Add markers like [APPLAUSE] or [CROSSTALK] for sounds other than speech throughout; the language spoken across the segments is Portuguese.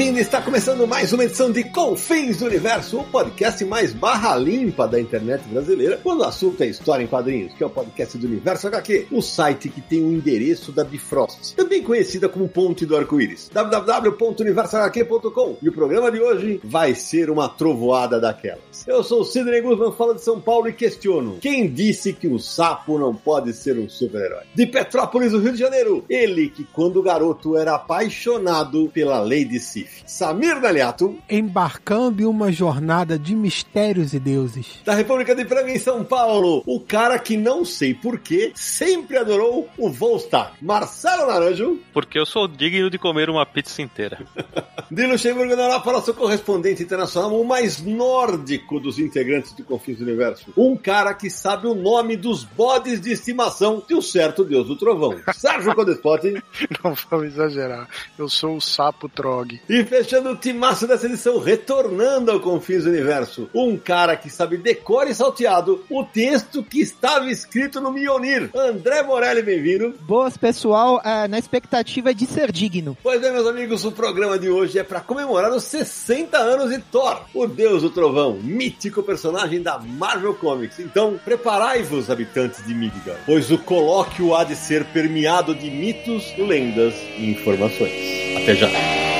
Bem-vindo! Está começando mais uma edição de Confins do Universo, o podcast mais barra limpa da internet brasileira, quando o assunto é história em quadrinhos, que é o podcast do Universo HQ, o site que tem o endereço da Bifrost, também conhecida como Ponte do Arco-Íris, www.universohq.com. E o programa de hoje vai ser uma trovoada daquelas. Eu sou o Sidney Guzman, falo de São Paulo e questiono: quem disse que o sapo não pode ser um super-herói? De Petrópolis, do Rio de Janeiro, ele que quando garoto era apaixonado pela Lady Recife. Samir Daliato. Embarcando em uma jornada de mistérios e deuses. Da República de Praga em São Paulo. O cara que não sei porquê sempre adorou o Volstar. Marcelo Naranjo. Porque eu sou digno de comer uma pizza inteira. [LAUGHS] de Luxemburgo na Europa, nosso correspondente internacional, o mais nórdico dos integrantes do Confins do Universo. Um cara que sabe o nome dos bodes de estimação de um certo deus do trovão. [LAUGHS] Sérgio Codespot. Não vamos exagerar. Eu sou o sapo Trog. E fechando o timaço dessa edição, retornando ao Confins do Universo, um cara que sabe decor e salteado o texto que estava escrito no Mionir. André Morelli, bem-vindo. Boas, pessoal, é, na expectativa de ser digno. Pois é, meus amigos, o programa de hoje é para comemorar os 60 anos de Thor, o deus do trovão, mítico personagem da Marvel Comics. Então, preparai-vos, habitantes de Midgard, pois o colóquio há de ser permeado de mitos, lendas e informações. Até já!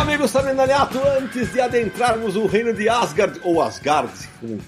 Amigo Saminaliato, antes de adentrarmos o reino de Asgard, ou Asgard,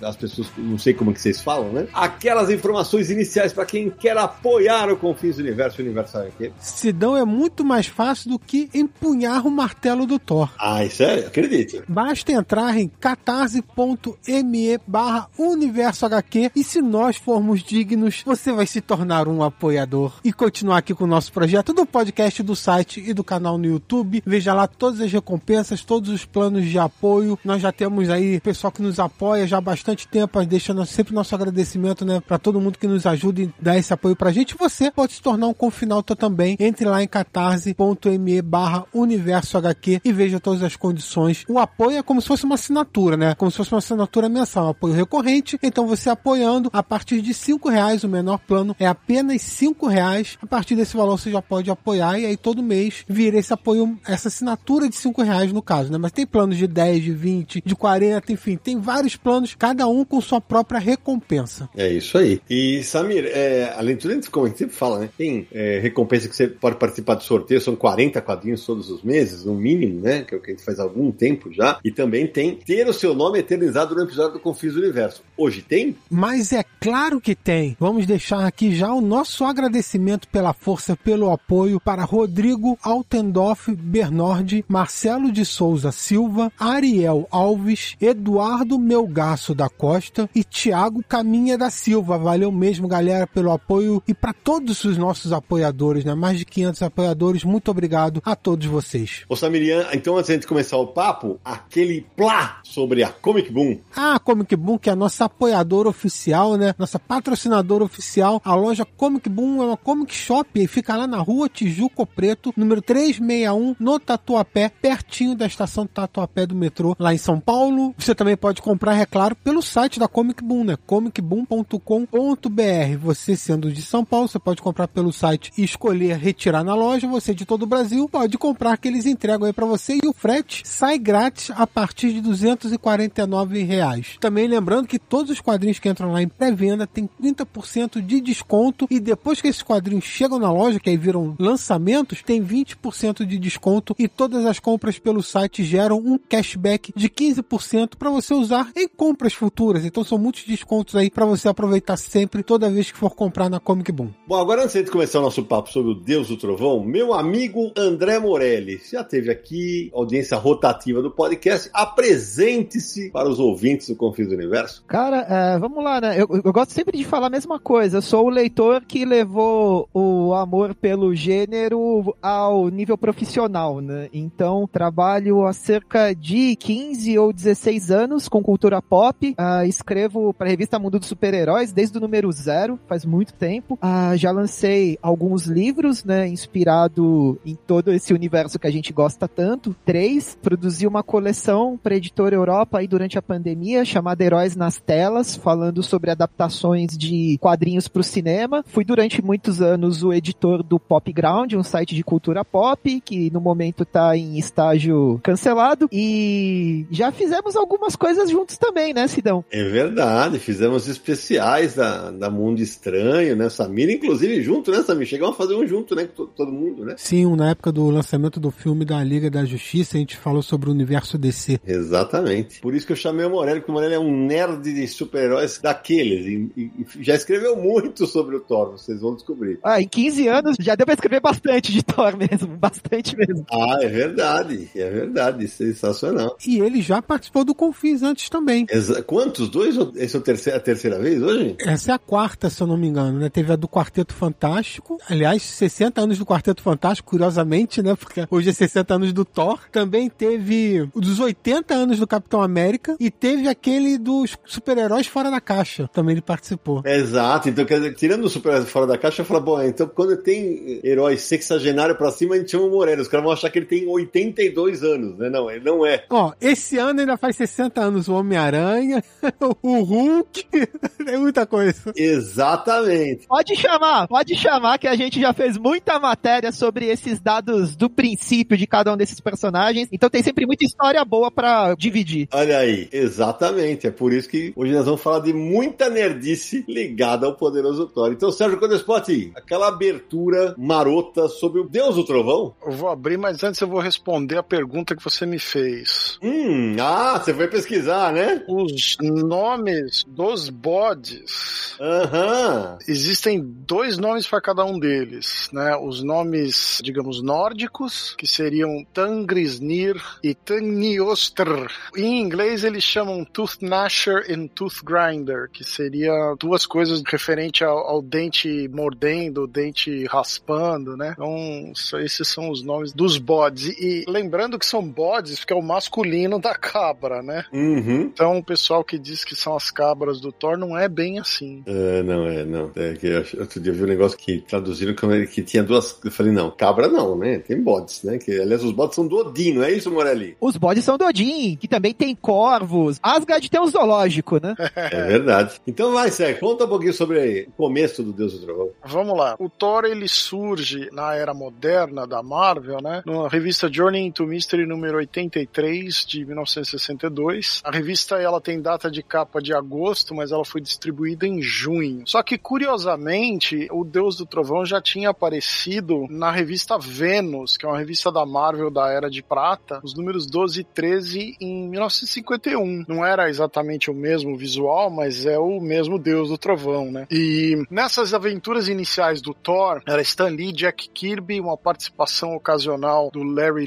as pessoas, não sei como é que vocês falam, né? Aquelas informações iniciais para quem quer apoiar o Confins do Universo Universal aqui. Sidão é muito mais fácil do que empunhar o martelo do Thor. Ah, isso é? Acredite. Basta entrar em catarse.me barra Universo HQ e se nós formos dignos, você vai se tornar um apoiador e continuar aqui com o nosso projeto do podcast, do site e do canal no YouTube. Veja lá todas as recompensas, todos os planos de apoio. Nós já temos aí pessoal que nos apoia já bastante tempo, deixando sempre nosso agradecimento, né, para todo mundo que nos ajuda e dá esse apoio pra gente. Você pode se tornar um confinalto também. Entre lá em catarse.me barra universo HQ e veja todas as condições. O apoio é como se fosse uma assinatura, né? Como se fosse uma assinatura mensal, um apoio recorrente. Então você apoiando a partir de cinco reais, o menor plano é apenas cinco reais. A partir desse valor você já pode apoiar e aí todo mês vira esse apoio, essa assinatura de cinco reais no caso, né? Mas tem planos de 10, de 20, de 40, enfim, tem vários planos cada um com sua própria recompensa. É isso aí. E, Samir, é, além de tudo, como a gente sempre fala, né? Tem é, recompensa que você pode participar do sorteio, são 40 quadrinhos todos os meses, no mínimo, né? Que é o que a gente faz há algum tempo já. E também tem ter o seu nome eternizado no episódio do Confis Universo. Hoje tem? Mas é claro que tem. Vamos deixar aqui já o nosso agradecimento pela força, pelo apoio para Rodrigo Altendorf Bernardi, Marcelo de Souza Silva, Ariel Alves, Eduardo Melgaço da Costa e Tiago Caminha da Silva. Valeu mesmo, galera, pelo apoio e para todos os nossos apoiadores, né? Mais de 500 apoiadores. Muito obrigado a todos vocês. Ô Samirian, então antes de começar o papo, aquele plá sobre a Comic Boom. Ah, a Comic Boom, que é a nossa apoiadora oficial, né? Nossa patrocinadora oficial. A loja Comic Boom é uma comic shop e fica lá na rua Tijuco Preto, número 361, no Tatuapé, pertinho da estação Tatuapé do metrô, lá em São Paulo. Você também pode comprar, é claro, pelo site da Comic Boom, né? comicboom.com.br. Você sendo de São Paulo, você pode comprar pelo site e escolher retirar na loja. Você de todo o Brasil pode comprar que eles entregam aí para você e o frete sai grátis a partir de 249 reais. Também lembrando que todos os quadrinhos que entram lá em pré-venda tem 30% de desconto e depois que esses quadrinhos chegam na loja, que aí viram lançamentos, tem 20% de desconto e todas as compras compras pelo site geram um cashback de 15% para você usar em compras futuras. Então são muitos descontos aí para você aproveitar sempre, toda vez que for comprar na Comic Boom. Bom, agora antes de começar o nosso papo sobre o Deus do Trovão, meu amigo André Morelli, já teve aqui audiência rotativa do podcast, apresente-se para os ouvintes do Confins do Universo. Cara, é, vamos lá, né? Eu, eu gosto sempre de falar a mesma coisa. Eu sou o leitor que levou o amor pelo gênero ao nível profissional, né? Então, trabalho há cerca de 15 ou 16 anos com cultura pop. Uh, escrevo para a revista Mundo dos Super-Heróis desde o número zero, faz muito tempo. Uh, já lancei alguns livros, né? Inspirado em todo esse universo que a gente gosta tanto. Três. Produzi uma coleção para editora Europa aí durante a pandemia, chamada Heróis nas Telas, falando sobre adaptações de quadrinhos para o cinema. Fui durante muitos anos o editor do Pop Ground, um site de cultura pop, que no momento está em estágio cancelado. E já fizemos algumas coisas juntos também, né, Sidão? É verdade, fizemos especiais da, da Mundo Estranho, né? Samir, inclusive, junto, né, Samir? Chegamos a fazer um junto, né? Com todo mundo, né? Sim, na época do lançamento do filme da Liga da Justiça, a gente falou sobre o universo DC. Exatamente. Por isso que eu chamei o Morelli, porque o Morelli é um nerd de super-heróis daqueles. E, e, e, já escreveu muito sobre o Thor, vocês vão descobrir. Ah, em 15 anos já deu pra escrever bastante de Thor mesmo, [LAUGHS] bastante mesmo. Ah, é verdade, é verdade, sensacional. E ele já participou do Confis antes também. Exa Quantos? Dois? Esse é a terceira, a terceira vez hoje? Essa é a quarta, se eu não me engano, né? Teve a do Quarteto Fantástico, aliás, 60 anos do Quarteto Fantástico, curiosamente, né? Porque hoje é 60 anos do Thor. Também teve o dos 80 anos do Capitão América e teve aquele dos super-heróis fora da caixa. Também ele participou. Exato. Então, quer dizer, tirando o super-herói fora da caixa, eu falo, bom, então quando tem herói sexagenário pra cima, a gente chama o Moreno. Os caras vão achar que ele tem 82 anos, né? Não, ele não é. Ó, esse ano ainda faz 60 anos o Homem-Aranha, [LAUGHS] o Hulk, [LAUGHS] é muita coisa. Exatamente. Pode chamar, pode chamar que a gente já fez muita matéria sobre esses dados do princípio de cada um desses personagens. Então tem sempre muita história boa para dividir. Olha aí, exatamente. É por isso que hoje nós vamos falar de muita nerdice ligada ao poderoso Thor. Então, Sérgio Codespot, aquela abertura marota sobre o Deus do Trovão? Eu vou abrir, mas antes eu vou responder a pergunta que você me fez. Hum, ah, você foi pesquisar, né? Os nomes dos bodes. Aham. Existem dois nomes para cada um deles, né? Os nomes, digamos, nórdicos, que seriam Tangrisnir e Taniostr. Em inglês eles chamam Tooth Gnasher e Tooth Grinder, que seria duas coisas referente ao, ao dente mordendo, dente raspando, né? Então, esses são os nomes dos bodes. E lembrando que são bodes, porque é o masculino da cabra, né? Uhum. Então, o pessoal que diz que são as cabras do Thor não é bem assim. É, não é, não. É que eu, outro dia eu vi um negócio que traduziram ele, que tinha duas. Eu falei, não, cabra não, né? Tem bodes, né? Que, aliás, os bodes são do Odin, não é isso, Morelli? Os bodes são do Odin, que também tem corvos. Asgard tem um zoológico, né? [LAUGHS] É verdade. Então vai, Sérgio, conta um pouquinho sobre o começo do Deus do Trovão. Vamos lá. O Thor, ele surge na era moderna da Marvel, né? Na revista Journey into Mystery número 83 de 1962. A revista ela tem data de capa de agosto, mas ela foi distribuída em junho. Só que curiosamente, o Deus do Trovão já tinha aparecido na revista Vênus, que é uma revista da Marvel da Era de Prata, os números 12 e 13 em 1951. Não era exatamente o mesmo visual, mas é o mesmo Deus do Trovão, né? E nessas aventuras iniciais do Thor, era Stan Lee, Jack Kirby, uma participação ocasional do Larry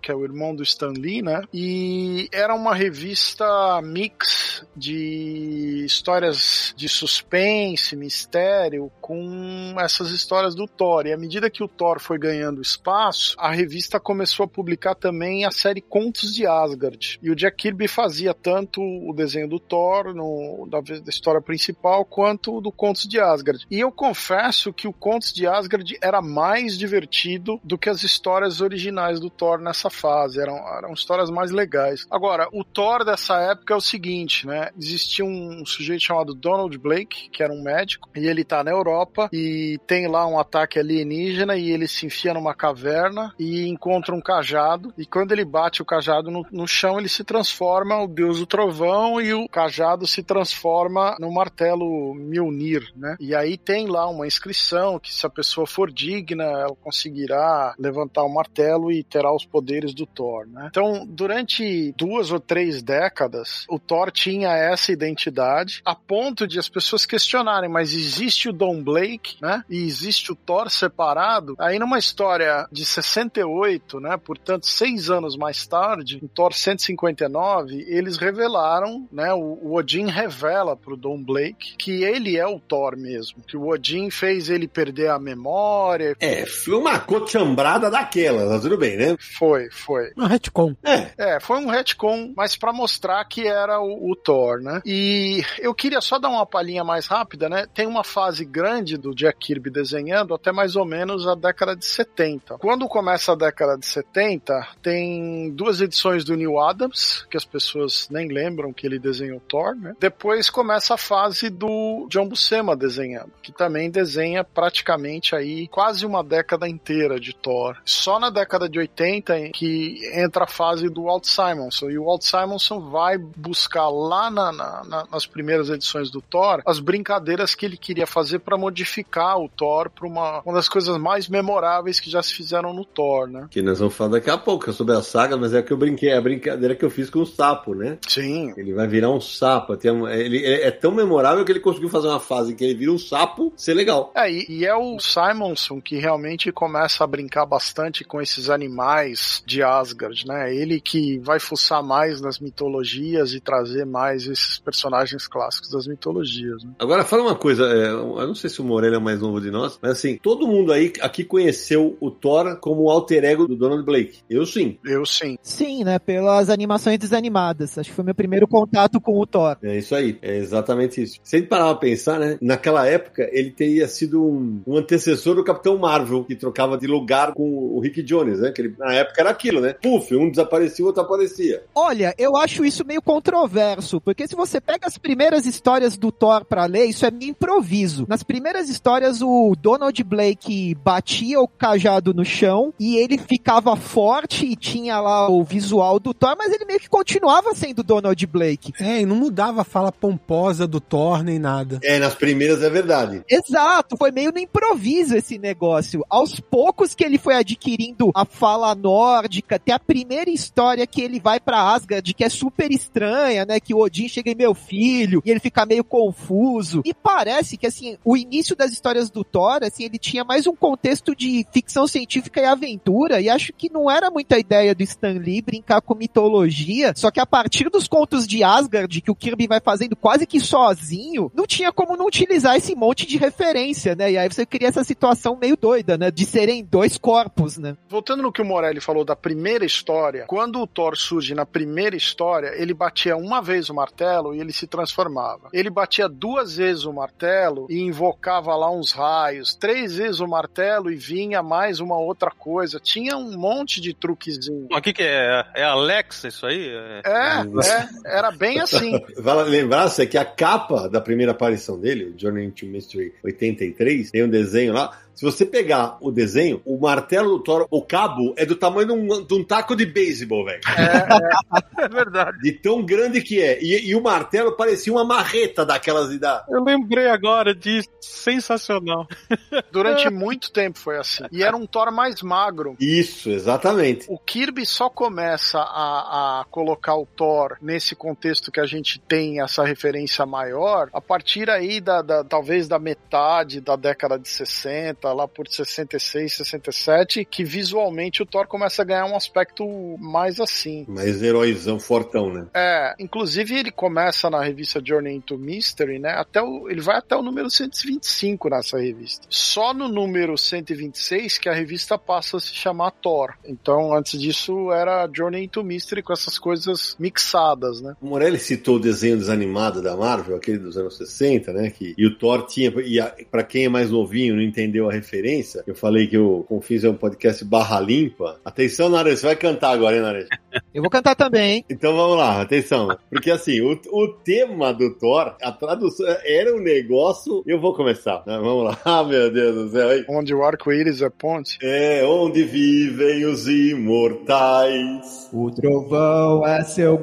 Que é o irmão do Stan Lee, né? E era uma revista mix de histórias de suspense, mistério, com essas histórias do Thor. E à medida que o Thor foi ganhando espaço, a revista começou a publicar também a série Contos de Asgard. E o Jack Kirby fazia tanto o desenho do Thor, no, da, da história principal, quanto do Contos de Asgard. E eu confesso que o Contos de Asgard era mais divertido do que as histórias originais do Thor nessa fase. Eram, eram histórias mais legais. Agora, o Thor dessa época é o seguinte, né? Existia um sujeito chamado Donald Blake, que era um médico, e ele tá na Europa e tem lá um ataque alienígena e ele se enfia numa caverna e encontra um cajado. E quando ele bate o cajado no, no chão, ele se transforma o deus do trovão e o cajado se transforma no martelo Mjolnir, né? E aí tem lá uma inscrição que se a pessoa for digna, ela conseguirá levantar o martelo e terá os poderes do Thor, né? Então, durante duas ou três décadas, o Thor tinha essa identidade, a ponto de as pessoas questionarem, mas existe o Don Blake, né? E existe o Thor separado? Aí numa história de 68, né? Portanto, seis anos mais tarde, em Thor 159, eles revelaram, né? O, o Odin revela pro Don Blake que ele é o Thor mesmo, que o Odin fez ele perder a memória. É, foi uma cochambrada daquela, tá tudo bem, né? Foi, foi. Um retcon. É, É, foi um retcon, mas pra mostrar que era o, o Thor, né? E eu queria só dar uma palhinha mais rápida, né? Tem uma fase grande do Jack Kirby desenhando até mais ou menos a década de 70. Quando começa a década de 70, tem duas edições do Neil Adams, que as pessoas nem lembram que ele desenhou Thor, né? Depois começa a fase do John Buscema desenhando, que também desenha praticamente aí quase uma década inteira de Thor. Só na década de 80 que entra a fase do Walt Simonson, e o Walt Simonson vai buscar lá na- na- na- nas primeiras edições do Thor as brincadeiras que ele queria fazer para modificar o Thor para uma, uma das coisas mais memoráveis que já se fizeram no Thor, né? que nós vamos falar daqui a pouco sobre a saga, mas é que eu brinquei, é a brincadeira que eu fiz com o sapo, né? Sim, Ele vai virar um sapo. Tem ele é é tão memorável que ele conseguiu fazer uma fase em que ele vira um sapo ser legal. É, e, e é o Simonson que realmente começa a brincar bastante com esses animais de Asgard, né? Ele que vai fuçar mais nas mitologias e trazer mais esses personagens clássicos das mitologias. Né? Agora, fala uma coisa, é, eu não sei se o Morelli é o mais novo de nós, mas assim, todo mundo aí aqui conheceu o Thor como o alter ego do Donald Blake. Eu sim. Eu sim. Sim, né? Pelas animações desanimadas. Acho que foi meu primeiro contato com o Thor. É isso aí, é exatamente isso. Se a gente parar pra pensar, né? Naquela época, ele teria sido um, um antecessor do Capitão Marvel, que trocava de lugar com o Rick Jones, né? Que ele, na época era aquilo, né? Puf, um desaparecia, o outro aparecia. Olha, eu acho isso meio controverso, porque se você pega as primeiras histórias do Thor pra ler, isso é meio improviso. Nas primeiras histórias, o Donald Blake batia o cajado no chão e ele ficava forte e tinha lá o visual do Thor, mas ele meio que continuava sendo Donald Blake. É, e não mudava a fala pomposa do Thor nem nada. É, nas primeiras é verdade. Exato, foi meio no improviso esse negócio. Aos poucos que ele foi adquirindo a fala nórdica, tem a primeira história que ele vai pra Asgard, que é super estranha, né? Que o Odin chega em meu filho, e ele fica meio confuso. E parece que, assim, o início das histórias do Thor, assim, ele tinha mais um contexto de ficção científica e aventura, e acho que não era muita ideia do Stan Lee brincar com mitologia, só que a partir dos contos de Asgard, que o Kirby vai fazendo quase que sozinho, não tinha como não utilizar esse monte de referência, né? E aí você cria essa situação meio doida, né? De serem dois corpos, né? Voltando no que o Morelli falou da primeira história, quando o Thor surge na primeira história, ele batia uma vez o martelo e ele se transformava. Ele batia duas vezes o martelo e invocava lá uns raios, três vezes o martelo e vinha mais uma outra coisa. Tinha um monte de truquezinho. O que, que é? É Alexa isso aí? É... É, é, era bem assim. [LAUGHS] Vale lembrar-se que a capa da primeira aparição dele, o Journey into Mystery 83, tem um desenho lá. Se você pegar o desenho, o martelo do Thor, o cabo, é do tamanho de um, de um taco de beisebol, velho. é [LAUGHS] verdade. De tão grande que é. E, e o martelo parecia uma marreta daquelas de dar. Eu lembrei agora disso. Sensacional. [LAUGHS] Durante muito tempo foi assim. E era um Thor mais magro. Isso, exatamente. O Kirby só começa a, a colocar o Thor nesse contexto que a gente tem essa referência maior a partir aí da, da- talvez da metade da década de 60, lá por 66, 67, que visualmente o Thor começa a ganhar um aspecto mais assim. Mas heróizão fortão, né? É, inclusive ele começa na revista Journey into Mystery, né? Até o, ele vai até o número 125 nessa revista. Só no número 126 que a revista passa a se chamar Thor. Então, antes disso era Journey into Mystery com essas coisas mixadas, né? O Morelli citou o desenho desanimado da Marvel, aquele dos anos 60, né? Que, e o Thor tinha. E a, pra quem é mais novinho não entendeu a referência, eu falei que o Confins é um podcast barra limpa. Atenção, Nares, você vai cantar agora, hein, Nares? [LAUGHS] Eu vou cantar também, hein? Então vamos lá, atenção. Porque assim, o, o tema do Thor, a tradução era um negócio. Eu vou começar. né? Vamos lá. [LAUGHS] Ah, meu Deus do céu. hein? Onde o arco-íris é ponte. É onde vivem os imortais. O trovão é seu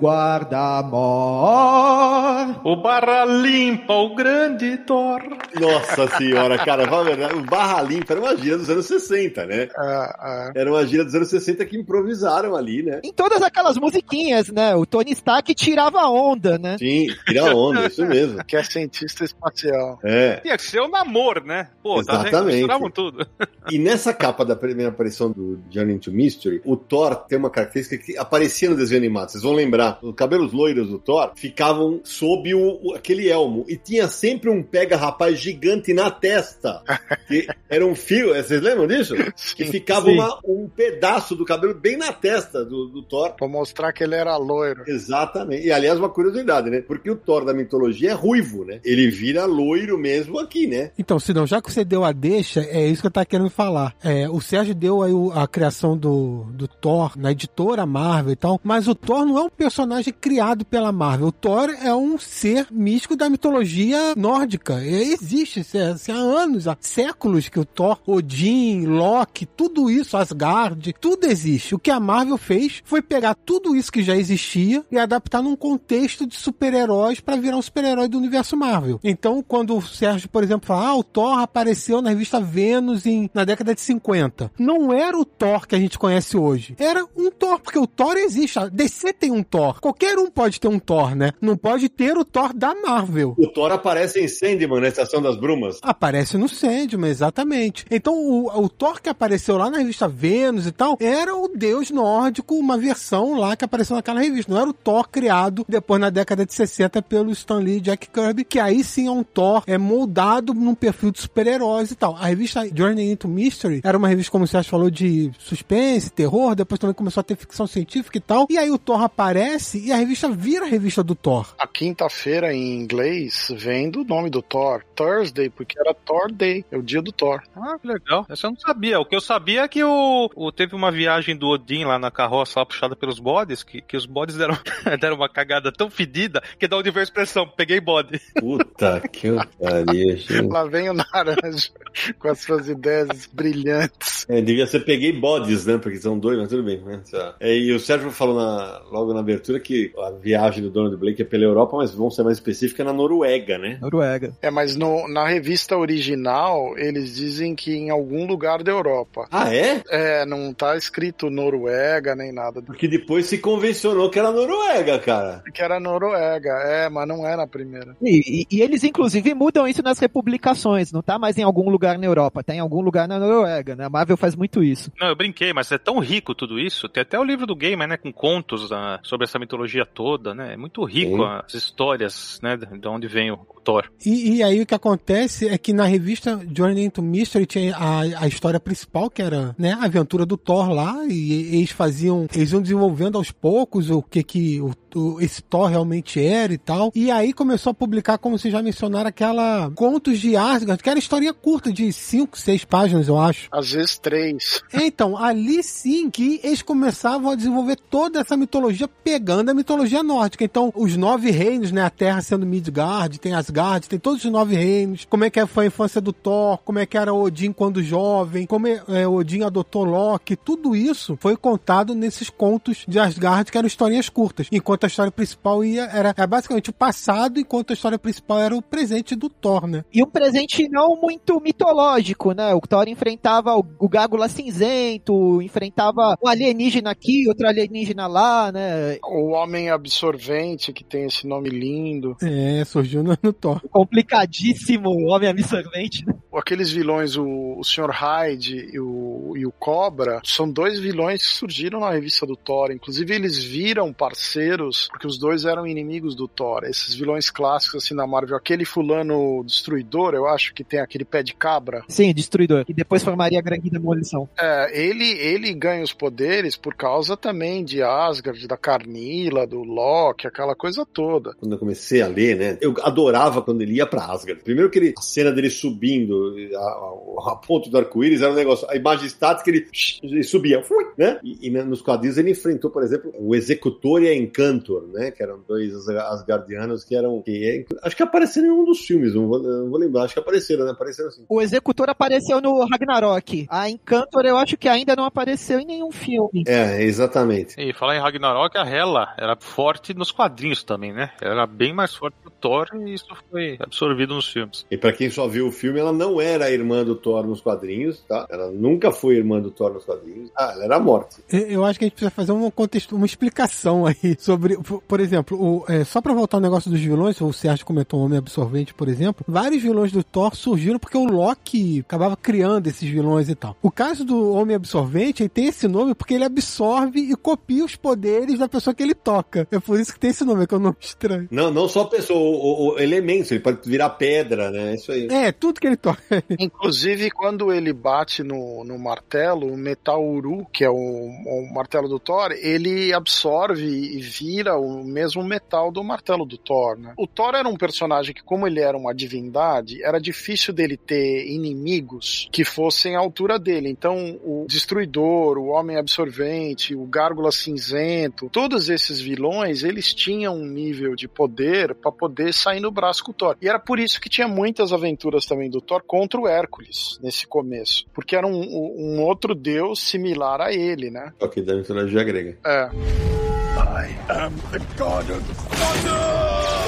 guarda-mor. O Barra Limpa, o grande Thor. Nossa senhora, cara, fala a verdade. O Barra Limpa era uma gíria dos anos 60, né? É, é. Era uma gíria dos anos 60 que improvisaram ali, né? Em todas aquelas musiquinhas, né? O Tony Stark tirava onda, né? Sim, tira onda, [LAUGHS] isso mesmo. Que é cientista espacial. É. Tinha que ser o namoro, né? Pô, tá? Exatamente. Misturavam tudo. [LAUGHS] E nessa capa da primeira aparição do Journey into Mystery, o Thor tem uma característica que aparecia no desenho animado. Vocês vão lembrar, os cabelos loiros do Thor ficavam sob o, o- aquele elmo e tinha sempre um pega-rapaz gigante na testa. Que era um fio, vocês lembram disso? [LAUGHS] Que ficava sim. uma- um pedaço do cabelo bem na testa do, do Thor. Pra mostrar que ele era loiro. Exatamente. E aliás, uma curiosidade, né? Porque o Thor da mitologia é ruivo, né? Ele vira loiro mesmo aqui, né? Então, Sidão, já que você deu a deixa, é isso que eu tava querendo falar. É, o Sérgio deu aí a criação do, do Thor na editora Marvel e tal, mas o Thor não é um personagem criado pela Marvel. O Thor é um ser místico da mitologia nórdica. E existe é, assim, há anos, há séculos que o Thor, Odin, Loki, tudo isso, Asgard, tudo existe. O que a Marvel fez foi pegar tudo isso que já existia e adaptar num contexto de super-heróis para virar um super-herói do universo Marvel. Então, quando o Sérgio, por exemplo, fala, ah, o Thor apareceu na revista Vênus em, na década de 50. Não era o Thor que a gente conhece hoje. Era um Thor, porque o Thor existe. A DC tem um Thor. Qualquer um pode ter um Thor, né? Não pode ter o Thor da Marvel. O Thor aparece em Sandman na Estação das Brumas. Aparece no Sandman, exatamente. Então, o, o Thor que apareceu lá na revista Vênus e tal, era o deus nórdico, uma versão lá que apareceu naquela revista. Não era o Thor criado depois na década de 60 pelo Stan Lee e Jack Kirby, que aí sim é um Thor é moldado num perfil de super-heróis e tal. A revista Journey into Mystery era uma revista, como o Sérgio falou, de suspense, terror, depois também começou a ter ficção científica e tal. E aí o Thor aparece e a revista vira a revista do Thor. A quinta-feira em inglês vem do nome do Thor, Thursday, porque era Thor Day, é o dia do Thor. Ah, que legal. Essa eu não sabia. O que eu sabia é que o, o- teve uma viagem do Odin lá na carroça lá puxada pelos bodes, que, que os bodes deram, [LAUGHS] deram uma cagada tão fedida que dá onde veio a expressão, peguei bode. Puta que pariu, gente. Lá vem o Naranja [LAUGHS] com as suas ideias brilhantes. É, devia ser peguei bodes, né? Porque são dois, mas tudo bem, né? É, e o Sérgio falou na- logo na abertura que a viagem do Donald Blake é pela Europa, mas vamos ser mais específica é na Noruega, né? Noruega. É, mas no- na revista original eles dizem que em algum lugar da Europa. Ah, é? É, não tá escrito Noruega nem nada. Porque depois se convencionou que era Noruega, cara. Que era Noruega, é, mas não é na primeira. E, e- e eles, inclusive, mudam isso nas republicações. Não tá mais em algum lugar na Europa, tá em algum lugar na Noruega, né? A Marvel faz muito isso. Não, eu brinquei, mas é tão rico tudo isso. Tem até o livro do Gamer, né? Com contos ah, sobre essa mitologia toda, né? É muito rico Sim. as histórias, né? De onde vem o Thor. E, e aí o que acontece é que na revista Journey into Mystery tinha a, a história principal, que era né, a aventura do Thor lá, e eles faziam, eles iam desenvolvendo aos poucos o que que o, esse Thor realmente era e tal. E aí começou a publicar, como vocês já mencionaram, aquela Contos de Asgard, que era historinha curta, de 5, 6 páginas, eu acho. Às vezes três. É, Então, ali sim que eles começavam a desenvolver toda essa mitologia pegando a mitologia nórdica. Então, os nove reinos, né? A Terra sendo Midgard, tem Asgard, tem todos os nove reinos. Como é que foi a infância do Thor, como é que era Odin quando jovem, como é, é, Odin adotou Loki, tudo isso foi contado nesses contos de Asgard, que eram historinhas curtas. Enquanto a história principal ia, era, era basicamente o passado, enquanto a história principal era o presente do Thor, né? E um presente não muito mitológico, né? O Thor enfrentava o, o Gágula cinzento, enfrentava um alienígena aqui, outro alienígena lá, né? O Homem Absorvente, que tem esse nome lindo. É, surgiu no, no Thor. Complicadíssimo homem absorvente, né? Aqueles vilões, o, o Sr. Hyde e o, e o Cobra, são dois vilões que surgiram na revista do Thor. Inclusive, eles viram parceiros, porque os dois eram inimigos do Thor. Esses vilões clássicos, assim, na Marvel. Aquele fulano destruidor, eu acho, que tem aquele pé de cabra. Sim, Destruidor. E depois formaria a grande demolição. É, ele, ele ganha os poderes por causa também de Asgard, da Carnila, do Loki, aquela coisa toda. Quando eu comecei a ler, né? Eu adorava quando ele ia pra Asgard. Primeiro que ele, a cena dele subindo a, a- a ponto do arco-íris era um negócio. A imagem estática, ele, ele subia, fui, né? E, e, nos quadrinhos ele enfrentou, por exemplo, o Executor e a Encantor, né? Que eram dois Asgardianos que eram. Que, acho que apareceram em um dos filmes, não vou, não vou lembrar, acho que apareceram, né? Apareceram assim. O Executor apareceu no Ragnarok. A Encantor eu acho que ainda não apareceu em nenhum filme. É, exatamente. E falar em Ragnarok, a Hela era forte nos quadrinhos também, né? Ela era bem mais forte que o Thor e isso foi absorvido nos filmes. E para quem só viu o filme, ela não era a irmã do Thor nos quadrinhos, tá? Ela nunca foi irmã do Thor nos quadrinhos. Ah, ela era morte. Eu acho que a gente precisa fazer um contexto, uma explicação aí [LAUGHS] sobre, por exemplo, o, é, só pra voltar ao negócio dos vilões, o Sérgio comentou o Homem Absorvente, por exemplo, vários vilões do Thor surgiram porque o Loki acabava criando esses vilões e tal. O caso do Homem Absorvente, ele tem esse nome porque ele absorve e copia os poderes da pessoa que ele toca. É por isso que tem esse nome, que é um nome estranho. Não, não só a pessoa, o, o, o elemento, ele pode virar pedra, né? Isso aí. É, tudo que ele toca. [LAUGHS] Inclusive, quando ele bate no, no martelo, o metal uru, que é o, o martelo do Thor, ele absorve e vira o mesmo metal do martelo do Thor, né? O Thor era um personagem que, como ele era uma divindade, era difícil dele ter inimigos que fossem à altura dele. Então, o Destruidor, o Homem Absorvente, o Gárgula Cinzento, todos esses vilões, eles tinham um nível de poder para poder sair no braço com o Thor. E era por isso que tinha muitas aventuras também do Thor contra o Hércules nesse começo, porque era um, um outro deus similar a ele, né? Ok, da mitologia grega. É. I am the god of thunder!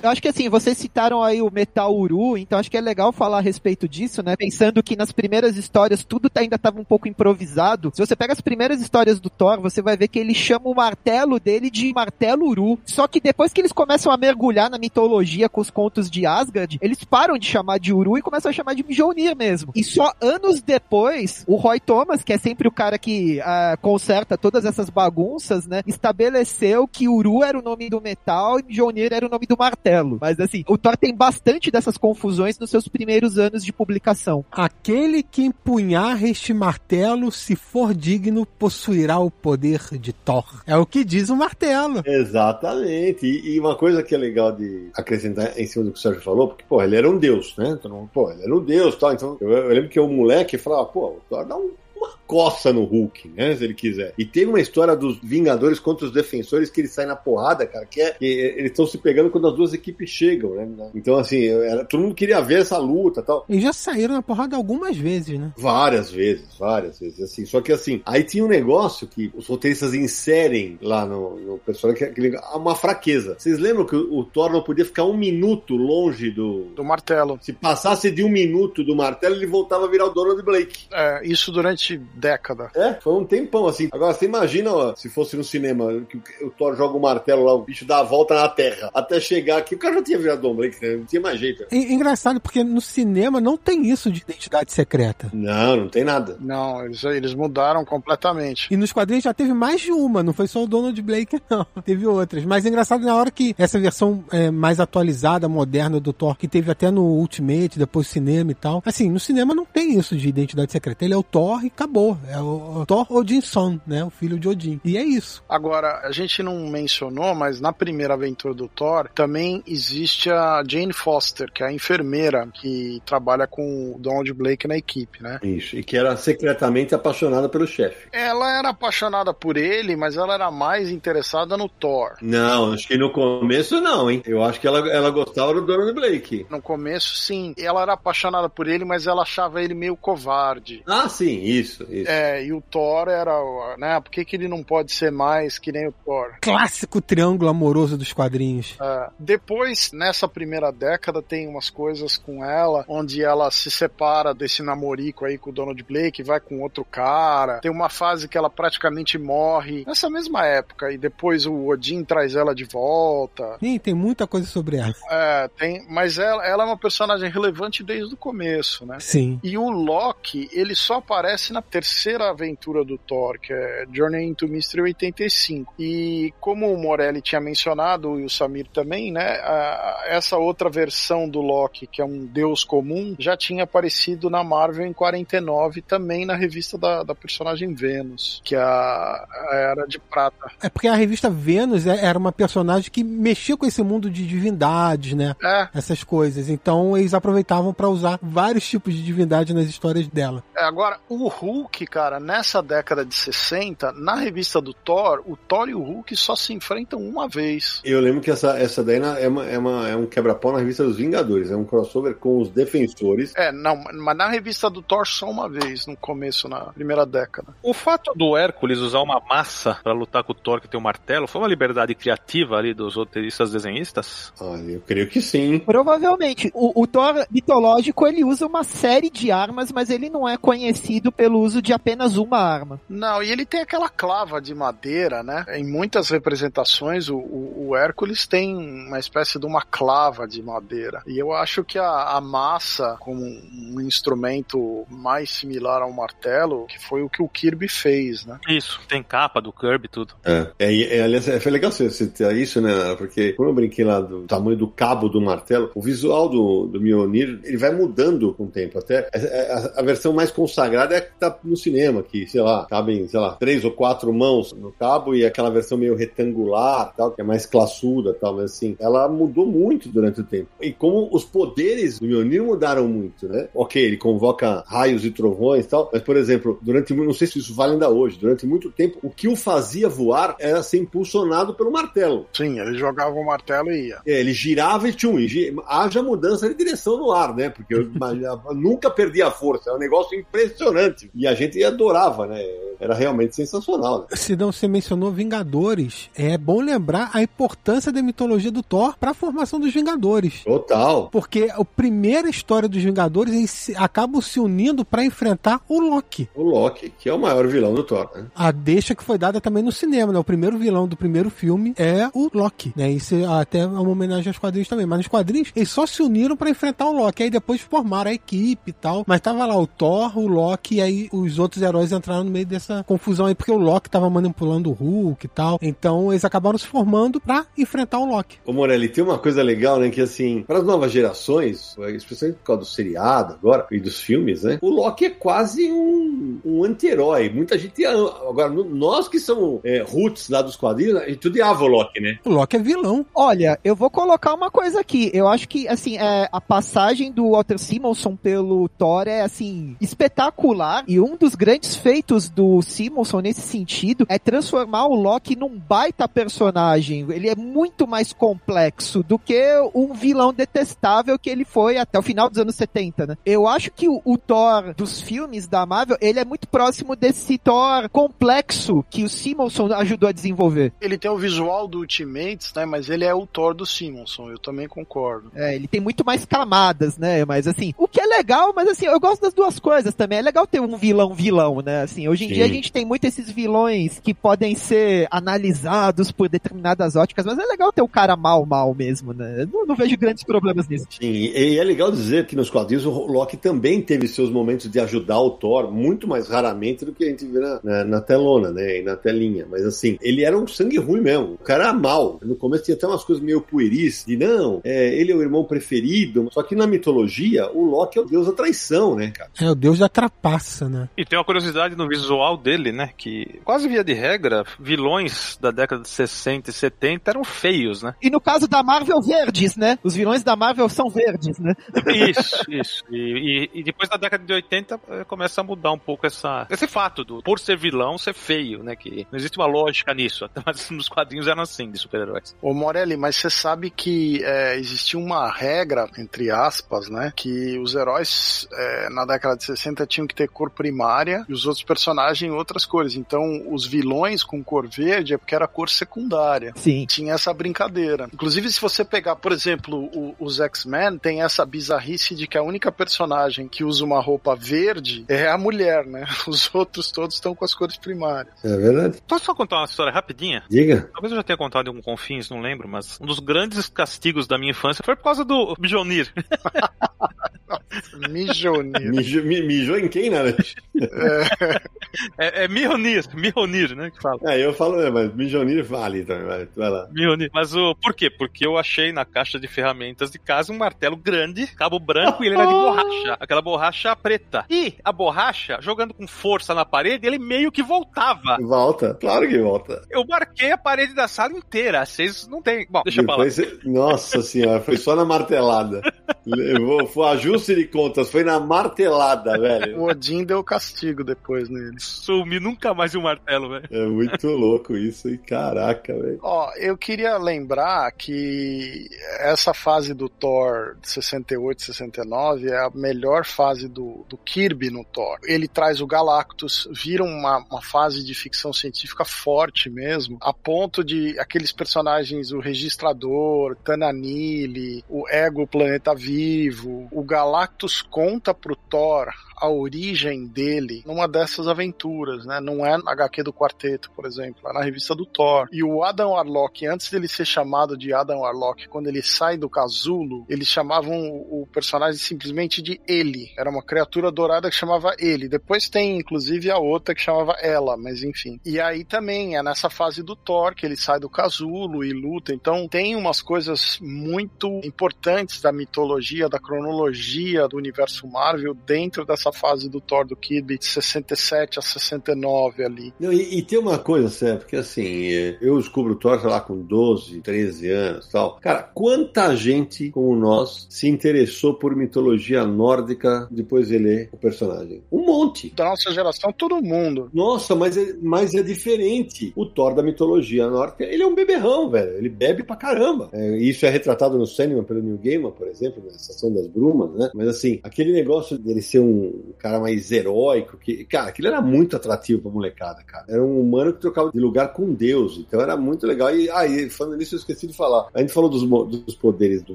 Eu acho que assim, vocês citaram aí o Metal Uru, então acho que é legal falar a respeito disso, né? Pensando que nas primeiras histórias tudo ainda estava um pouco improvisado. Se você pega as primeiras histórias do Thor, você vai ver que ele chama o martelo dele de Martelo Uru. Só que depois que eles começam a mergulhar na mitologia com os contos de Asgard, eles param de chamar de Uru e começam a chamar de Mjolnir mesmo. E só anos depois, o Roy Thomas, que é sempre o cara que uh, conserta todas essas bagunças, né? Estabeleceu que Uru era o nome do metal e Mjolnir era o nome do martelo martelo. Mas assim, o Thor tem bastante dessas confusões nos seus primeiros anos de publicação. Aquele que empunhar este martelo, se for digno, possuirá o poder de Thor. É o que diz o martelo. Exatamente. E, e uma coisa que é legal de acrescentar em cima do que o Sérgio falou, porque, pô, ele era um deus, né? Então, pô, ele era um deus, tal. Então, eu, eu lembro que o moleque falava, pô, o Thor dá um uma coça no Hulk, né? Se ele quiser. E tem uma história dos Vingadores contra os Defensores que ele sai na porrada, cara, que é que eles estão se pegando quando as duas equipes chegam, né? Então, assim, era, todo mundo queria ver essa luta tal. E já saíram na porrada algumas vezes, né? Várias vezes, várias vezes, assim. Só que, assim, aí tinha um negócio que os roteiristas inserem lá no, no personagem, que é uma fraqueza. Vocês lembram que o, o Thor não podia ficar um minuto longe do... Do martelo. Se passasse de um minuto do martelo, ele voltava a virar o dono de Blake. É, isso durante década. É, foi um tempão assim. Agora, você imagina ó, se fosse no cinema, que o Thor joga o martelo lá, o bicho dá a volta na Terra, até chegar aqui, o cara já tinha virado Dom Blake, né? não tinha mais jeito. É engraçado, porque no cinema não tem isso de identidade secreta. Não, não tem nada. Não, eles, eles mudaram completamente. E nos quadrinhos já teve mais de uma, não foi só o Donald Blake, [LAUGHS] não. Teve outras. Mas é engraçado na hora que essa versão é, mais atualizada, moderna do Thor, que teve até no Ultimate, depois cinema e tal. Assim, no cinema não tem isso de identidade secreta. Ele é o Thor e acabou. É o, Thor Odinson, né? O filho de Odin. E é isso. Agora, a gente não mencionou, mas na primeira aventura do Thor também existe a Jane Foster, que é a enfermeira que trabalha com o Donald Blake na equipe, né? Isso, e que era secretamente apaixonada pelo chefe. Ela era apaixonada por ele, mas ela era mais interessada no Thor. Não, acho que no começo não, hein? Eu acho que ela, ela gostava do Donald Blake. No começo, sim. Ela era apaixonada por ele, mas ela achava ele meio covarde. Ah, sim, isso, isso. É, e o Thor era, né? Por que, que ele não pode ser mais que nem o Thor? Clássico triângulo amoroso dos quadrinhos. É. Depois, nessa primeira década, tem umas coisas com ela, onde ela se separa desse namorico aí com o Donald Blake, vai com outro cara. Tem uma fase que ela praticamente morre nessa mesma época, e depois o Odin traz ela de volta. Sim, tem muita coisa sobre ela. É, tem, mas ela, ela é uma personagem relevante desde o começo, né? Sim. E o Loki, ele só aparece na terceira terceira aventura do Thor, que é Journey into Mystery 85. E como o Morelli tinha mencionado, e o Samir também, né, a, essa outra versão do Loki, que é um deus comum, já tinha aparecido na Marvel em 49, também na revista da, da personagem Vênus, que é a, a Era de Prata. É porque a revista Vênus é, era uma personagem que mexia com esse mundo de divindades, né? É. Essas coisas. Então eles aproveitavam para usar vários tipos de divindade nas histórias dela. É, agora, o Hulk, cara, nessa década de 60, na revista do Thor, o Thor e o Hulk só se enfrentam uma vez. Eu lembro que essa, essa daí é, uma, é, uma, é um quebra-pau na revista dos Vingadores. É um crossover com os defensores. É, não, mas na revista do Thor só uma vez, no começo, na primeira década. O fato do Hércules usar uma massa para lutar com o Thor que tem um martelo foi uma liberdade criativa ali dos roteiristas desenhistas? Olha, eu creio que sim. Provavelmente. O, o Thor mitológico ele usa uma série de armas, mas ele não é conhecido pelo uso de apenas uma arma. Não, e ele tem aquela clava de madeira, né? Em muitas representações, o, o, o Hércules tem uma espécie de uma clava de madeira. E eu acho que a, a massa, como um instrumento mais similar ao martelo, que foi o que o Kirby fez, né? Isso, tem capa do Kirby e tudo. É, é, é, aliás, é, foi legal você citar isso, né? Porque quando eu brinquei lá do tamanho do cabo do martelo, o visual do, do Mjolnir, ele vai mudando com o tempo. Até a, a, versão mais consagrada é a que tá no cinema, que, sei lá, cabem, sei lá, três ou quatro mãos no cabo e aquela versão meio retangular, tal, que é mais classuda, tal, mas assim, ela mudou muito durante o tempo. E como os poderes do Mjolnir mudaram muito, né? Ok, ele convoca raios e trovões e tal, mas, por exemplo, durante, não sei se isso vale ainda hoje, durante muito tempo, o que o fazia voar era ser impulsionado pelo martelo. Sim, ele jogava o martelo e ia. É, ele girava e tchum, e haja mudança de direção no ar, né? Porque eu, [LAUGHS] nunca perdia a força, é um negócio impressionante. E a gente adorava, né? Era realmente sensacional. Né? Se não você mencionou Vingadores, é bom lembrar a importância da mitologia do Thor para a formação dos Vingadores. Total. Porque a primeira história dos Vingadores eles acabam se unindo para enfrentar o Loki. O Loki, que é o maior vilão do Thor, né? A deixa que foi dada também no cinema, né? O primeiro vilão do primeiro filme é o Loki, né? Isso é até uma homenagem aos quadrinhos também. Mas nos quadrinhos, eles só se uniram para enfrentar o Loki. Aí depois formaram a equipe e tal. Mas tava lá o Thor, o Loki, e aí os outros heróis entraram no meio dessa confusão aí, porque o Loki tava manipulando o Hulk e tal. Então eles acabaram se formando para enfrentar o Loki. Ô Morelli, tem uma coisa legal, né? Que assim, para as novas gerações, especialmente por causa do seriado agora e dos filmes, né? O Loki é quase um, um anti-herói. Muita gente Agora, nós que somos é, roots lá dos quadrinhos, a gente odiava o Loki, né? O Loki é vilão. Olha, eu vou colocar uma coisa aqui. Eu acho que, assim, é, a passagem do Walter Simonson pelo Thor é, assim, espetacular. E um dos grandes feitos do Simonson nesse sentido é transformar o Loki num baita personagem. Ele é muito mais complexo do que um vilão detestável que ele foi até o final dos anos 70, né? Eu acho que o, o Thor dos filmes da Marvel, ele é muito próximo desse Thor complexo que o Simonson ajudou a desenvolver. Ele tem o visual do Ultimates, né? Mas ele é o Thor do Simonson, eu também concordo. É, ele tem muito mais camadas, né? Mas assim, o que é legal, mas assim, eu gosto das duas coisas também. É legal ter um vilão vilão, né? Assim, hoje em Sim. dia a gente tem muito esses vilões que podem ser analisados por determinadas óticas, mas é legal ter o cara mal mal mesmo, né? Eu não, não vejo grandes problemas nisso. Sim, e é legal dizer que nos quadrinhos o Loki também teve seus momentos de ajudar o Thor, muito mais raramente do que a gente vê na, na, na telona, né? E na telinha. Mas assim, ele era um sangue ruim mesmo. O cara era mal. No começo tinha até umas coisas meio pueris, de não, é, ele é o irmão preferido. Só que na mitologia, o Loki é o deus da traição, né, cara? É o deus da trapaça, né? E tem uma curiosidade no visual dele, né? Que quase via de regra, vilões da década de 60 e 70 eram feios, né? E no caso da Marvel, verdes, né? Os vilões da Marvel são verdes, né? Isso, isso. E, e, e depois da década de 80 eh, começa a mudar um pouco essa, esse fato do por ser vilão ser feio, né? Que não existe uma lógica nisso, [LAUGHS] mas nos quadrinhos eram assim, de super-heróis. Ô Morelli, mas você sabe que é, existia uma regra, entre aspas, né? Que os heróis é, na década de 60 tinham que ter cor primária e os outros personagens outras cores. Então, os vilões com cor verde é porque era cor secundária. Sim. Tinha essa brincadeira. Inclusive, se você pegar, por exemplo, o, os X-Men, tem essa bizarrice de que a única personagem que usa uma roupa verde é a mulher, né? [LAUGHS] Os outros todos estão com as cores primárias. É verdade. Posso só contar uma história rapidinha? Diga. Talvez eu já tenha contado em algum Confins, não lembro, mas um dos grandes castigos da minha infância foi por causa do Bijonir. [LAUGHS] Mijonir. Mijo, mijou em quem, né? [LAUGHS] É. É, é Mjolnir, Mjolnir, né? Que fala. É, eu falo, né, mas Mijonir vale também, vai, vai lá. Mjolnir. Mas o por quê? Porque eu achei na caixa de ferramentas de casa um martelo grande, cabo branco e ele era de borracha. Aquela borracha preta. E a borracha, jogando com força na parede, ele meio que voltava. Volta, claro que volta. Eu marquei a parede da sala inteira. Vocês não tem. Bom, deixa eu falar. Nossa senhora, foi só na martelada. [LAUGHS] Levou, foi ajuste de contas, foi na martelada, velho. O Odin deu castigo depois nele. Sumi nunca mais um martelo, velho. É muito louco isso, e caraca, velho. Ó, eu queria lembrar que essa fase do Thor de 68, 69 é a melhor fase do, do Kirby no Thor. Ele traz o Galactus, vira uma, uma fase de ficção científica forte mesmo, a ponto de aqueles personagens, o Registrador, Tananili, o Ego Planeta Vivo, o Galactus conta pro Thor a origem dele numa dessas aventuras, né? Não é na HQ do quarteto, por exemplo, é na revista do Thor. E o Adam Warlock, antes dele ser chamado de Adam Warlock, quando ele sai do casulo, eles chamavam o personagem simplesmente de ele. Era uma criatura dourada que chamava ele. Depois tem, inclusive, a outra que chamava ela, mas enfim. E aí também é nessa fase do Thor que ele sai do casulo e luta. Então tem umas coisas muito importantes da mitologia, da cronologia do universo Marvel dentro dessa fase do Thor do Kirby de 67 a 69 ali. Não, e, e tem uma coisa, Sérgio, porque assim, é, eu descubro o Thor, sei lá, com 12, 13 anos e tal. Cara, quanta gente como nós se interessou por mitologia nórdica depois de ler o personagem? Um monte. Da nossa geração, todo mundo. Nossa, mas é, mas é diferente. O Thor da mitologia nórdica, ele é um beberrão, velho. Ele bebe pra caramba. É, isso é retratado no Sandman pelo Neil Gaiman, por exemplo, na Estação das Brumas, né? Mas assim, aquele negócio dele ser um cara mais heróico, que, cara, aquilo era muito atrativo pra molecada, cara. Era um humano que trocava de lugar com Deus, então era muito legal. E aí, falando nisso, eu esqueci de falar. A gente falou dos, dos poderes do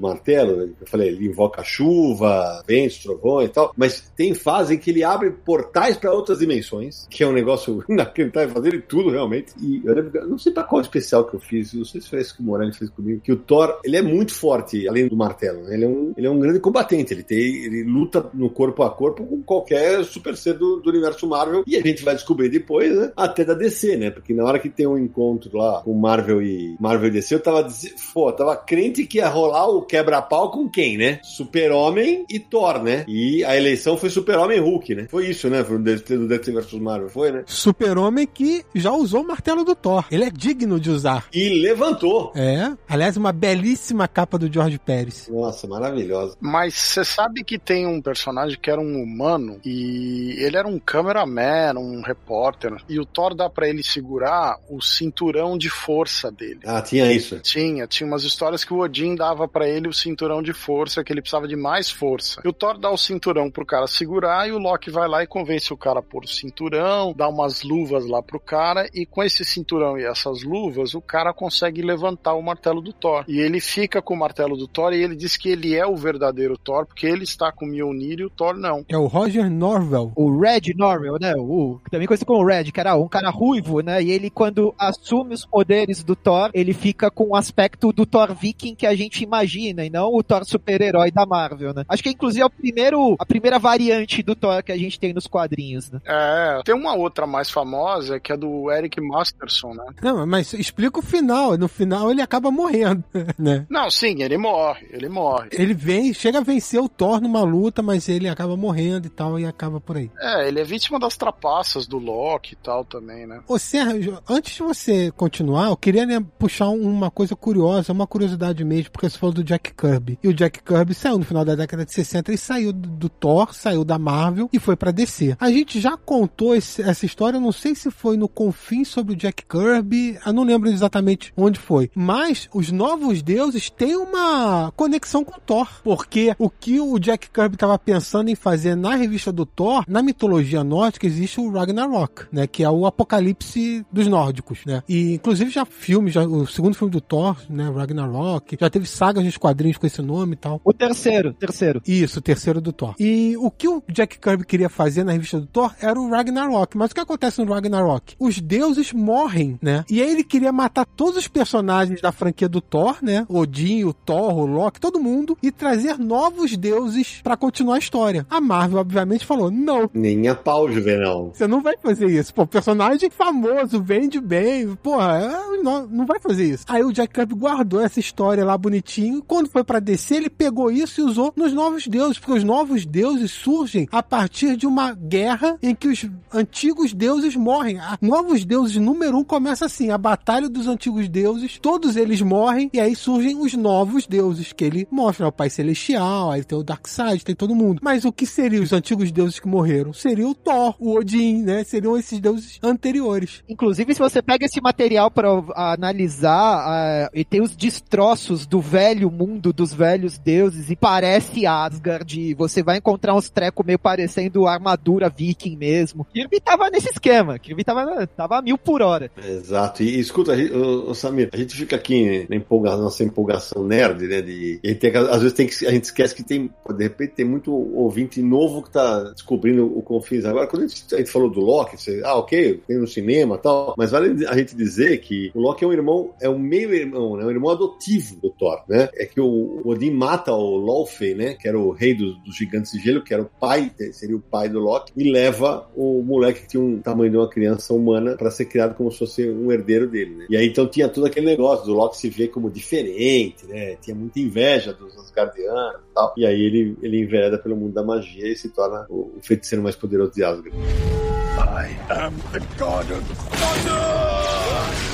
martelo, né? eu falei, ele invoca chuva, ventos, trovões e tal, mas tem fase em que ele abre portais pra outras dimensões, que é um negócio [LAUGHS] inacreditável, fazer ele tudo realmente. E eu lembro, não sei pra qual especial que eu fiz, não sei se foi esse que o Morelli fez comigo, que o Thor, ele é muito forte, além do martelo, né? Ele é um, ele é um grande combatente, ele tem, ele luta no corpo a corpo com qualquer super ser do, do universo Marvel, e a gente vai descobrir depois, né? Até da DC, né? Porque na hora que tem um encontro lá com Marvel e Marvel e DC, eu tava, diz- pô, tava crente que ia rolar o quebra-pau com quem, né? Super-Homem e Thor, né? E a eleição foi Super-Homem e Hulk, né? Foi isso, né? Foi do DC do DC versus Marvel, foi, né? Super-Homem que já usou o martelo do Thor. Ele é digno de usar. E levantou. É. Aliás, uma belíssima capa do George Pérez. Nossa, maravilhosa. Mas você sabe que tem um personagem que era um humano e ele era um cameraman, um repórter. E o Thor dá pra ele segurar o cinturão de força dele. Ah, tinha isso. Tinha, tinha umas histórias que o Odin dava pra ele o cinturão de força, que ele precisava de mais força. E o Thor dá o cinturão pro cara segurar e o Loki vai lá e convence o cara a pôr o cinturão, dá umas luvas lá pro cara e com esse cinturão e essas luvas, o cara consegue levantar o martelo do Thor. E ele fica com o martelo do Thor e ele diz que ele é o verdadeiro Thor, porque ele está com o Mjolnir e o Thor não. É o Roger Norvel. O Red Norwell, né? O, também conhecido como Red, que era um cara ruivo, né? E ele, quando assume os poderes do Thor, ele fica com o aspecto do Thor viking que a gente imagina, e não o Thor super-herói da Marvel, né? Acho que inclusive é o primeiro, a primeira variante do Thor que a gente tem nos quadrinhos, né? É, tem uma outra mais famosa que é do Eric Masterson, né? Não, mas explica o final. No final ele acaba morrendo, [LAUGHS] né? Não, sim, ele morre, ele morre. Ele vem, chega a vencer o Thor numa luta, mas ele acaba morrendo e tal, e acaba por aí. É, ele é vítima das trapaças do Loki e tal também, né? Ô Sérgio, antes de você continuar, eu queria né, puxar uma coisa curiosa, uma curiosidade mesmo, porque você falou do Jack Kirby. E o Jack Kirby saiu no final da década de 60 e saiu do, Thor, saiu da Marvel e foi pra DC. A gente já contou esse- essa história, eu não sei se foi no Confim sobre o Jack Kirby, eu não lembro exatamente onde foi. Mas os Novos Deuses têm uma conexão com o Thor, porque o que o Jack Kirby estava pensando em fazer na revista do Thor, na mitologia nórdica, existe o Ragnarok, né? Que é o apocalipse dos nórdicos, né? E inclusive já filmes, já, o segundo filme do Thor, né? Ragnarok, já teve sagas nos quadrinhos com esse nome e tal. O terceiro, terceiro. Isso, o terceiro do Thor. E o que o Jack Kirby queria fazer na revista do Thor era o Ragnarok. Mas o que acontece no Ragnarok? Os deuses morrem, né? E aí ele queria matar todos os personagens da franquia do Thor, né? Odin, o Thor, o Loki, todo mundo, e trazer novos deuses pra continuar a história. A Marvel, obviamente, falou: não. Nem a pau, Juvenal. Você não vai fazer isso. Pô, personagem famoso, vende bem. Porra, é, não, não vai fazer isso. Aí o Jack Kirby guardou essa história lá bonitinho. Quando foi para descer, ele pegou isso e usou nos novos deuses, porque os novos deuses surgem a partir de uma guerra em que os antigos deuses morrem. A novos deuses número um começa assim: a batalha dos antigos deuses, todos eles morrem, e aí surgem os novos deuses, que ele mostra: o Pai Celestial, aí tem o Darkseid, tem todo mundo. Mas o que seriam os antigos deuses que morreram? Seria o Thor, o Odin, né? Seriam esses deuses anteriores. Inclusive, se você pega esse material para analisar, uh, e tem os destroços do velho mundo dos velhos deuses, e parece Asgard, e você vai encontrar uns trecos meio parecendo armadura viking mesmo. Kirby tava nesse esquema, Kirby tava, tava a mil por hora. Exato. E, escuta, ô, ô, Samir, a gente fica aqui na empolgação, nossa empolgação nerd, né? De, tem, às vezes tem que, a gente esquece que tem, de repente, tem muito ouvinte novo que tá descobrindo o Confins. Agora, quando a gente, a gente falou do Loki, você, ah, ok, tem no cinema tal, mas vale a gente dizer que o Loki é um irmão, é um meio-irmão, né? Um irmão adotivo do Thor, né? É que o, Odin mata o Laufey, né? Que era o rei dos, dos gigantes de gelo, que era o pai, seria o pai do Loki, e leva o moleque que tinha um tamanho de uma criança humana para ser criado como se fosse um herdeiro dele, né? E aí então tinha todo aquele negócio do Loki se ver como diferente, né? Tinha muita inveja dos Asgardianos e tal. E aí ele, ele envereda pelo mundo da magia e se torna o, o feiticeiro mais poderoso de Asgard. I am the god of thunder!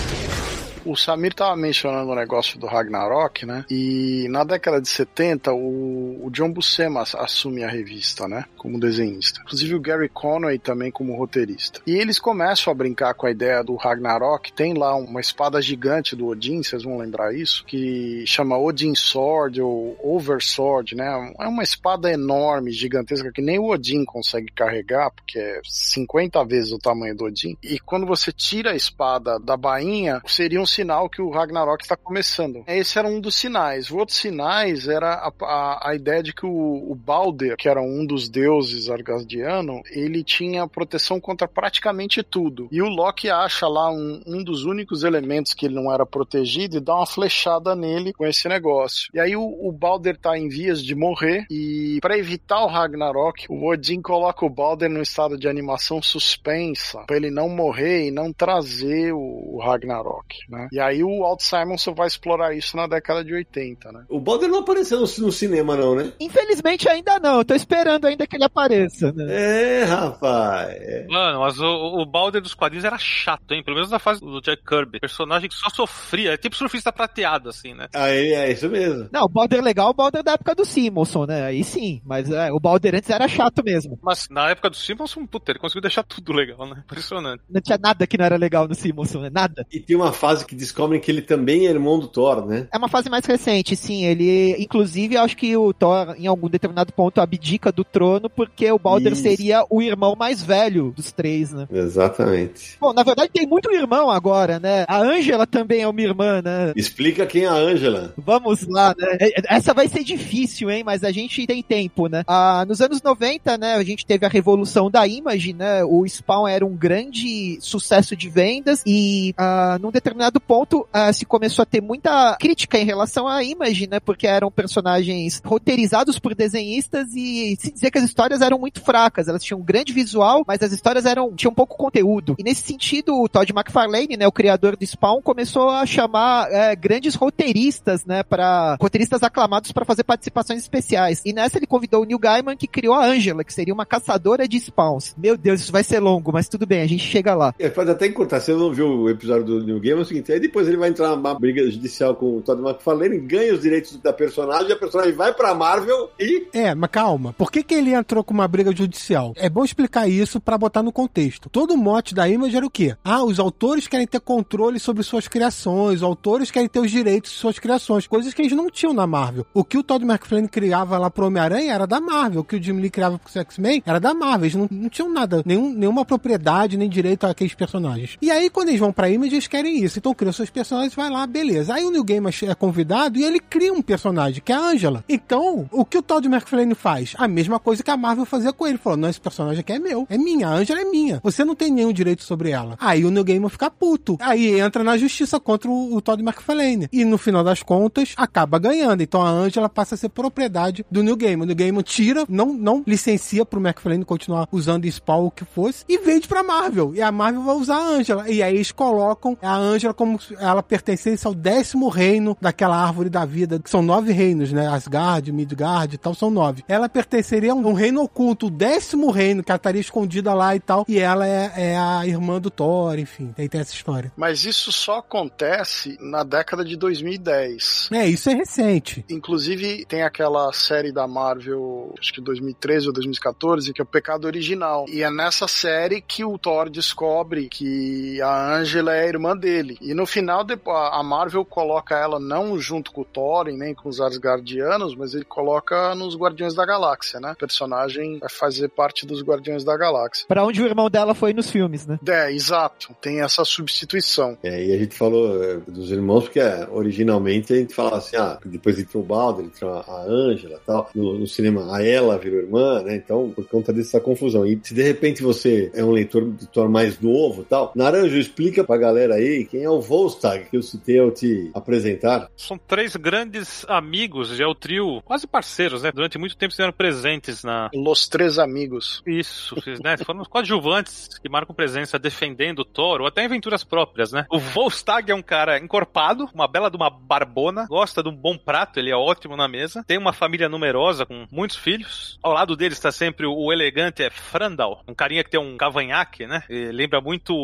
O Samir tava mencionando o negócio do Ragnarok, né? E na década de 70, o, o John Buscema assume a revista, né? Como desenhista. Inclusive o Gary Conway também como roteirista. E eles começam a brincar com a ideia do Ragnarok. Tem lá uma espada gigante do Odin, vocês vão lembrar isso, que chama Odin Sword ou Oversword, né? É uma espada enorme, gigantesca, que nem o Odin consegue carregar, porque é 50 vezes o tamanho do Odin. E quando você tira a espada da bainha, seria um sinal que o Ragnarok está começando. Esse era um dos sinais. O outro sinais era a, a, a ideia de que o, o, Balder, que era um dos deuses argasdiano, ele tinha proteção contra praticamente tudo. E o Loki acha lá um, um dos únicos elementos que ele não era protegido e dá uma flechada nele com esse negócio. E aí o, o Balder tá em vias de morrer e para evitar o Ragnarok, o Odin coloca o Balder num estado de animação suspensa para ele não morrer e não trazer o, o Ragnarok, né? Né? E aí o Walt Simonson vai explorar isso na década de 80, né? O Balder não apareceu no, no cinema, não, né? Infelizmente ainda não. Eu tô esperando ainda que ele apareça, né? É, rapaz. É. Mano, mas o, o Balder dos quadrinhos era chato, hein? Pelo menos na fase do Jack Kirby. Personagem que só sofria. É tipo surfista prateado, assim, né? Aí, é isso mesmo. Não, o Balder legal é o Balder da época do Simonson, né? Aí sim. Mas é, o Balder antes era chato mesmo. Mas na época do Simonson, puta, ele conseguiu deixar tudo legal, né? Impressionante. Não tinha nada que não era legal no Simonson, né? Nada. E tem uma fase que descobrem que ele também é irmão do Thor, né? É uma fase mais recente, sim. Ele, inclusive, acho que o Thor, em algum determinado ponto, abdica do trono porque o Balder Isso. seria o irmão mais velho dos três, né? Exatamente. Bom, na verdade tem muito irmão agora, né? A Ângela também é uma irmã, né? Explica quem é a Ângela. Vamos lá, né? É, essa vai ser difícil, hein? Mas a gente tem tempo, né? Ah, nos anos 90, né, a gente teve a revolução da Image, né? O Spawn era um grande sucesso de vendas e ah, num determinado ponto uh, se começou a ter muita crítica em relação à Image, né? Porque eram personagens roteirizados por desenhistas e se dizer que as histórias eram muito fracas. Elas tinham um grande visual, mas as histórias eram tinham pouco conteúdo. E nesse sentido, o Todd McFarlane, né, o criador do Spawn, começou a chamar é, grandes roteiristas, né, para roteiristas aclamados para fazer participações especiais. E nessa ele convidou o Neil Gaiman, que criou a Angela, que seria uma caçadora de spawns. Meu Deus, isso vai ser longo, mas tudo bem, a gente chega lá. É, pode até encurtar. Você não viu o episódio do Neil Gaiman, é o seguinte, aí depois ele vai entrar numa briga judicial com o Todd McFarlane, ganha os direitos da personagem, a personagem vai pra Marvel e... É, mas calma. Por que que ele entrou com uma briga judicial? É bom explicar isso para botar no contexto. Todo o mote da Image era o quê? Ah, os autores querem ter controle sobre suas criações, os autores querem ter os direitos de suas criações, coisas que eles não tinham na Marvel. O que o Todd McFarlane criava lá pro Homem-Aranha era da Marvel, o que o Jim Lee criava pro X-Men era da Marvel. Eles não, não tinham nada, nenhum, nenhuma propriedade, nem direito àqueles personagens. E aí, quando eles vão pra Image, eles querem isso. Então, criou seus personagens, vai lá, beleza. Aí o Neil Gaiman é convidado e ele cria um personagem, que é a Angela. Então, o que o Todd McFarlane faz? A mesma coisa que a Marvel fazia com ele. Falou, não, esse personagem aqui é meu, é minha, a Angela é minha. Você não tem nenhum direito sobre ela. Aí o Neil Gaiman fica puto. Aí entra na justiça contra o, o Todd McFarlane. E no final das contas, acaba ganhando. Então a Angela passa a ser propriedade do Neil Gaiman. O Neil Gaiman tira, não, não licencia pro McFarlane continuar usando Spawn o que fosse e vende pra Marvel. E a Marvel vai usar a Angela. E aí eles colocam a Angela como ela pertencesse ao décimo reino daquela árvore da vida, que são nove reinos, né? Asgard, Midgard e tal, são nove. Ela pertenceria a um reino oculto, o décimo reino, que ela estaria escondida lá e tal. E ela é, é a irmã do Thor, enfim. Aí tem essa história. Mas isso só acontece na década de 2010. É, isso é recente. Inclusive, tem aquela série da Marvel, acho que 2013 ou 2014, que é o Pecado Original. E é nessa série que o Thor descobre que a Angela é a irmã dele. E no final, a Marvel coloca ela não junto com o Thor e nem com os Asgardianos, mas ele coloca nos Guardiões da Galáxia, né? O personagem vai fazer parte dos Guardiões da Galáxia. Pra onde o irmão dela foi nos filmes, né? É, exato. Tem essa substituição. É, e a gente falou é, dos irmãos, porque é, originalmente a gente falava assim, ah, depois entrou o Balder, entrou a Ângela e tal. No, no, cinema, a ela virou irmã, né? Então, por conta dessa confusão. E se de repente você é um leitor do Thor mais novo tal, Naranjo, explica pra galera aí quem é o Volstagg que eu citei ao te apresentar. São três grandes amigos, já é o trio, quase parceiros, né? Durante muito tempo estiveram presentes na. Los Três Amigos. Isso, né? Foram os coadjuvantes que marcam presença defendendo o Thor, ou até em aventuras próprias, né? O Volstagg é um cara encorpado, uma bela de uma barbona, gosta de um bom prato, ele é ótimo na mesa, tem uma família numerosa com muitos filhos. Ao lado dele está sempre o elegante é Frandal, um carinha que tem um cavanhaque, né? E lembra muito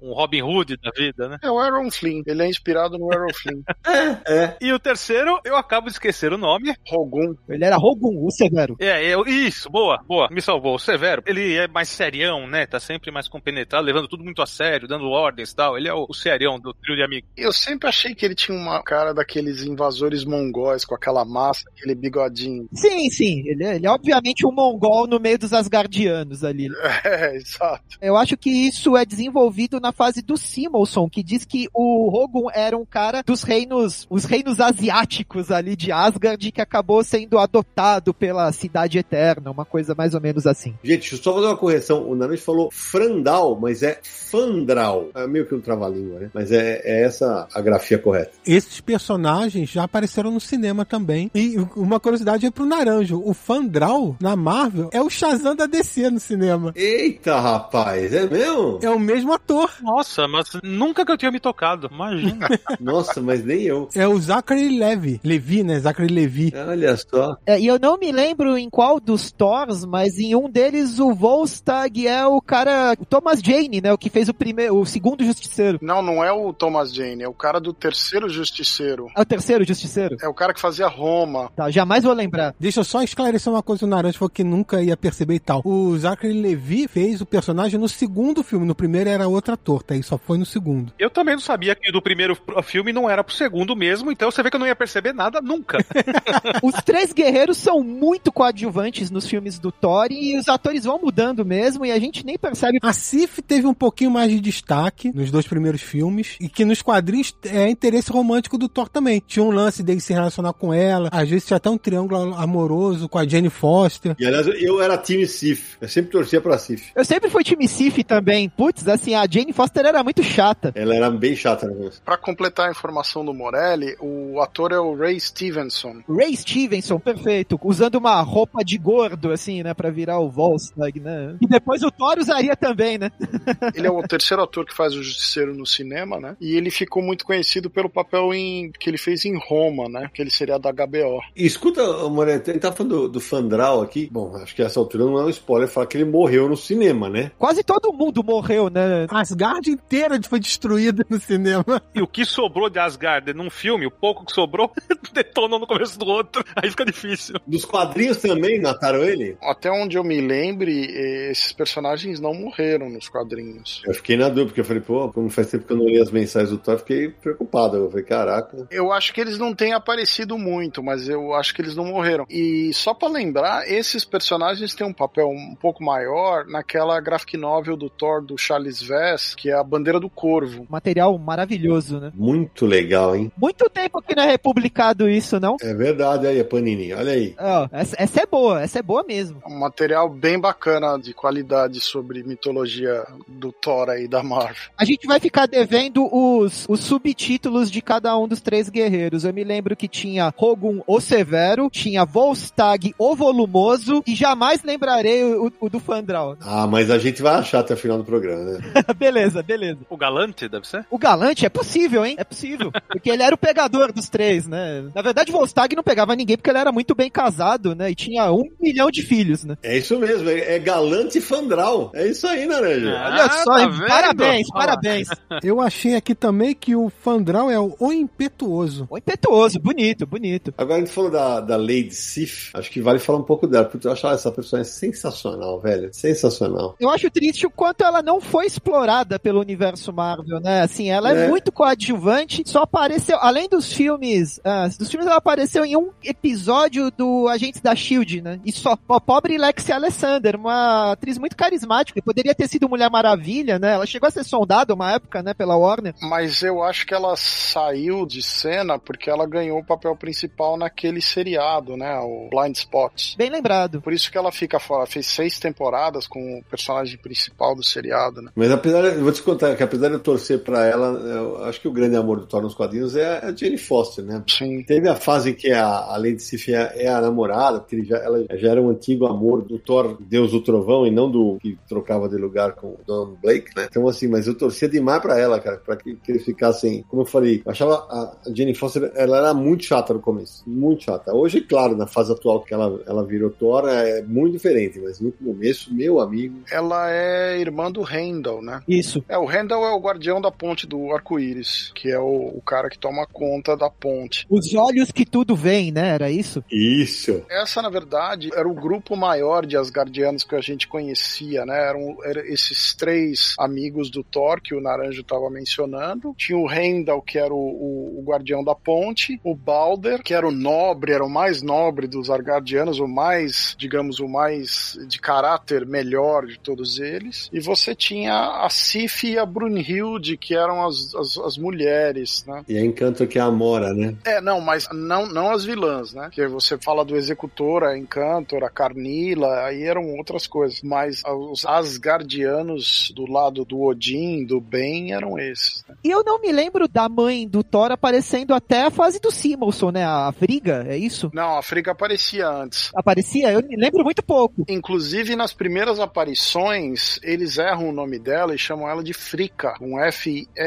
um Robin Hood da vida, né? É o Aaron Flynn, ele é inspirado no Aaron Flynn. [LAUGHS] é, é. E o terceiro, eu acabo de esquecer o nome. Rogun. Ele era Rogun, o Severo. É, eu, isso, boa, boa, me salvou. O Severo, ele é mais serião, né? Tá sempre mais compenetrado, levando tudo muito a sério, dando ordens e tal. Ele é o, o serião do trio de amigos. Eu sempre achei que ele tinha uma cara daqueles invasores mongóis com aquela massa, aquele bigodinho. Sim, sim. Ele é, ele é obviamente um mongol no meio dos Asgardianos ali. [LAUGHS] É, exato. Eu acho que isso é desenvolvido na fase do Simonson, que diz que o Rogun era um cara dos reinos, os reinos asiáticos ali de Asgard, que acabou sendo adotado pela Cidade Eterna, uma coisa mais ou menos assim. Gente, deixa eu só fazer uma correção. O Naruto falou Frandal, mas é Fandral. É meio que um trava-língua, né? Mas é, é essa a grafia correta. Esses personagens já apareceram no cinema também. E uma curiosidade é pro Naranjo. O Fandral, na Marvel, é o Shazam da DC no cinema. Eita, rapaz, é mesmo? É o mesmo ator. Nossa, mas nunca que eu tinha me tocado, imagina. [LAUGHS] Nossa, mas nem eu. É o Zachary Levi. Levi, né? Zachary Levi. Olha só. É, e eu não me lembro em qual dos Thors, mas em um deles o Volstagg é o cara, o Thomas Jane, né? O que fez o primeiro, o segundo Justiceiro. Não, não é o Thomas Jane, é o cara do terceiro Justiceiro. É o terceiro Justiceiro? É o cara que fazia Roma. Tá, jamais vou lembrar. Deixa eu só esclarecer uma coisa do Naranjo, porque nunca ia perceber e tal. O Zachary Levi fez o personagem no segundo filme, no primeiro era outro ator, tá? E só foi no segundo. Eu também não sabia que do primeiro filme não era pro segundo mesmo, então você vê que eu não ia perceber nada nunca. [LAUGHS] os três guerreiros são muito coadjuvantes nos filmes do Thor e os atores vão mudando mesmo e a gente nem percebe. A Sif teve um pouquinho mais de destaque nos dois primeiros filmes e que nos quadrinhos é interesse romântico do Thor também. Tinha um lance dele se relacionar com ela, às vezes tinha até um triângulo amoroso com a Jane Foster. E aliás, eu era time Sif, eu sempre torcia pra Sif. Eu sempre fui time Sif também. Putz, assim, a Jane Foster era muito chata. Ela era bem chata, né? Pra completar a informação do Morelli, o ator é o Ray Stevenson. Ray Stevenson, perfeito. Usando uma roupa de gordo, assim, né, pra virar o Volstagg, né? E depois o Thor usaria também, né? [LAUGHS] ele é o terceiro ator que faz o Justiceiro no cinema, né? E ele ficou muito conhecido pelo papel em, que ele fez em Roma, né? Que ele seria da HBO. E escuta, Morelli, gente tá falando do, do Fandral aqui. Bom, acho que essa altura não é um spoiler falar que ele morreu no cinema, né? Quase todo mundo morreu, né? Asgard inteira foi destruída no cinema. E o que sobrou de Asgard num filme, o pouco que sobrou, [LAUGHS] detonou no começo do outro. [LAUGHS] Aí fica difícil. Dos quadrinhos também mataram ele? Até onde eu me lembre, esses personagens não morreram nos quadrinhos. Eu fiquei na dúvida, porque eu falei, pô, como faz tempo que eu não li as mensagens do Thor, eu fiquei preocupado. Eu falei, caraca. Eu acho que eles não têm aparecido muito, mas eu acho que eles não morreram. E só para lembrar, esses personagens têm um papel um pouco maior naquela graphic novel do Thor do Charles Vess, que é a Bandeira do Corvo. Material maravilhoso, né? Muito legal, hein? Muito tempo que não é republicado isso, não? É verdade, aí, a Panini, olha aí. Ó, essa, essa é boa, essa é boa mesmo. Um material bem bacana de qualidade sobre mitologia do Thor aí da Marvel. A gente vai ficar devendo os, os subtítulos de cada um dos três guerreiros. Eu me lembro que tinha Rogun o Severo, tinha Volstag o Volumoso e jamais lembrarei o, o do Fandral. Ah, mas a gente vai achar até o final do programa, né? [LAUGHS] beleza, beleza. O Galante, deve ser? O Galante é possível, hein? É possível. [LAUGHS] Porque ele era o pegador dos três, né? Na verdade, Volstag não pegava ninguém porque ele era muito bem casado, né? E tinha um milhão de filhos, né? É isso mesmo, é, é galante Fandral. É isso aí, Naranja. Ah, Olha só, tá hein? parabéns, Olha parabéns. [LAUGHS] Eu achei aqui também que o Fandral é o, o impetuoso. O impetuoso, bonito, bonito. Agora a gente falou da, da Lady Sif, acho que vale falar um pouco dela, porque eu acho essa personagem sensacional, velho. Sensacional. Eu acho triste o quanto ela não foi explorada pelo universo Marvel, né? Assim, ela é, É. muito coadjuvante, só apareceu, além dos filmes, ah, dos filmes ela apareceu em um episódio do Agentes da SHIELD, né? E só, a pobre Lexi Alexander, uma atriz muito carismática, poderia ter sido Mulher Maravilha, né? Ela chegou a ser soldada uma época, né, pela Warner. Mas eu acho que ela saiu de cena porque ela ganhou o papel principal naquele seriado, né? O Blind Spot. Bem lembrado. Por isso que ela fica fora. Fez seis temporadas com o personagem principal do seriado, né? Mas apesar, eu vou te contar que apesar de eu torcer pra ela, eu acho que o grande amor do Thor nos quadrinhos é a Jane Foster, né? Sim. Teve a fase que a, a Lady Sif é, é a namorada, porque ele já, ela já era um antigo amor do Thor, Deus do Trovão, e não do que trocava de lugar com o Don Blake, né? Então, assim, mas eu torcia demais pra ela, cara, pra que, que eles ficassem, como eu falei, eu achava a a Jane Foster, ela era muito chata no começo, muito chata. Hoje, claro, na fase atual que ela, ela virou Thor, é muito diferente, mas no começo, meu amigo, Ela é irmã do Randall, né? Isso. É, o Randall é o guardião da ponte do arco-íris, que é o, o cara que toma conta da ponte. Os olhos que tudo vem, né? Era isso? isso. Essa, na verdade, era o grupo maior de Asgardianos que a gente conhecia, né? Eram, eram esses três amigos do Thor que o Naranjo estava mencionando. Tinha o Heimdall, que era o, o- o guardião da ponte. O Balder, que era o nobre, era o mais nobre dos Asgardianos, o mais, digamos, o mais de caráter melhor de todos eles. E você tinha a Sif e a Brunhilde, que eram as, as, as mulheres, né? E a Encanto que é a Mora, né? É, não, mas não, não as vilãs, né? Que você fala do Executor, a Encantor, a Carnila, aí eram outras coisas. Mas os Asgardianos do lado do Odin, do bem, eram esses. né? E eu não me lembro da mãe do Thor aparecendo até a fase do Simonson, né? A Friga, é isso? Não, a Frigga aparecia antes. Aparecia? Eu me lembro muito pouco. Inclusive, nas primeiras aparições, eles erram o nome dela e chamam ela de Fricka, um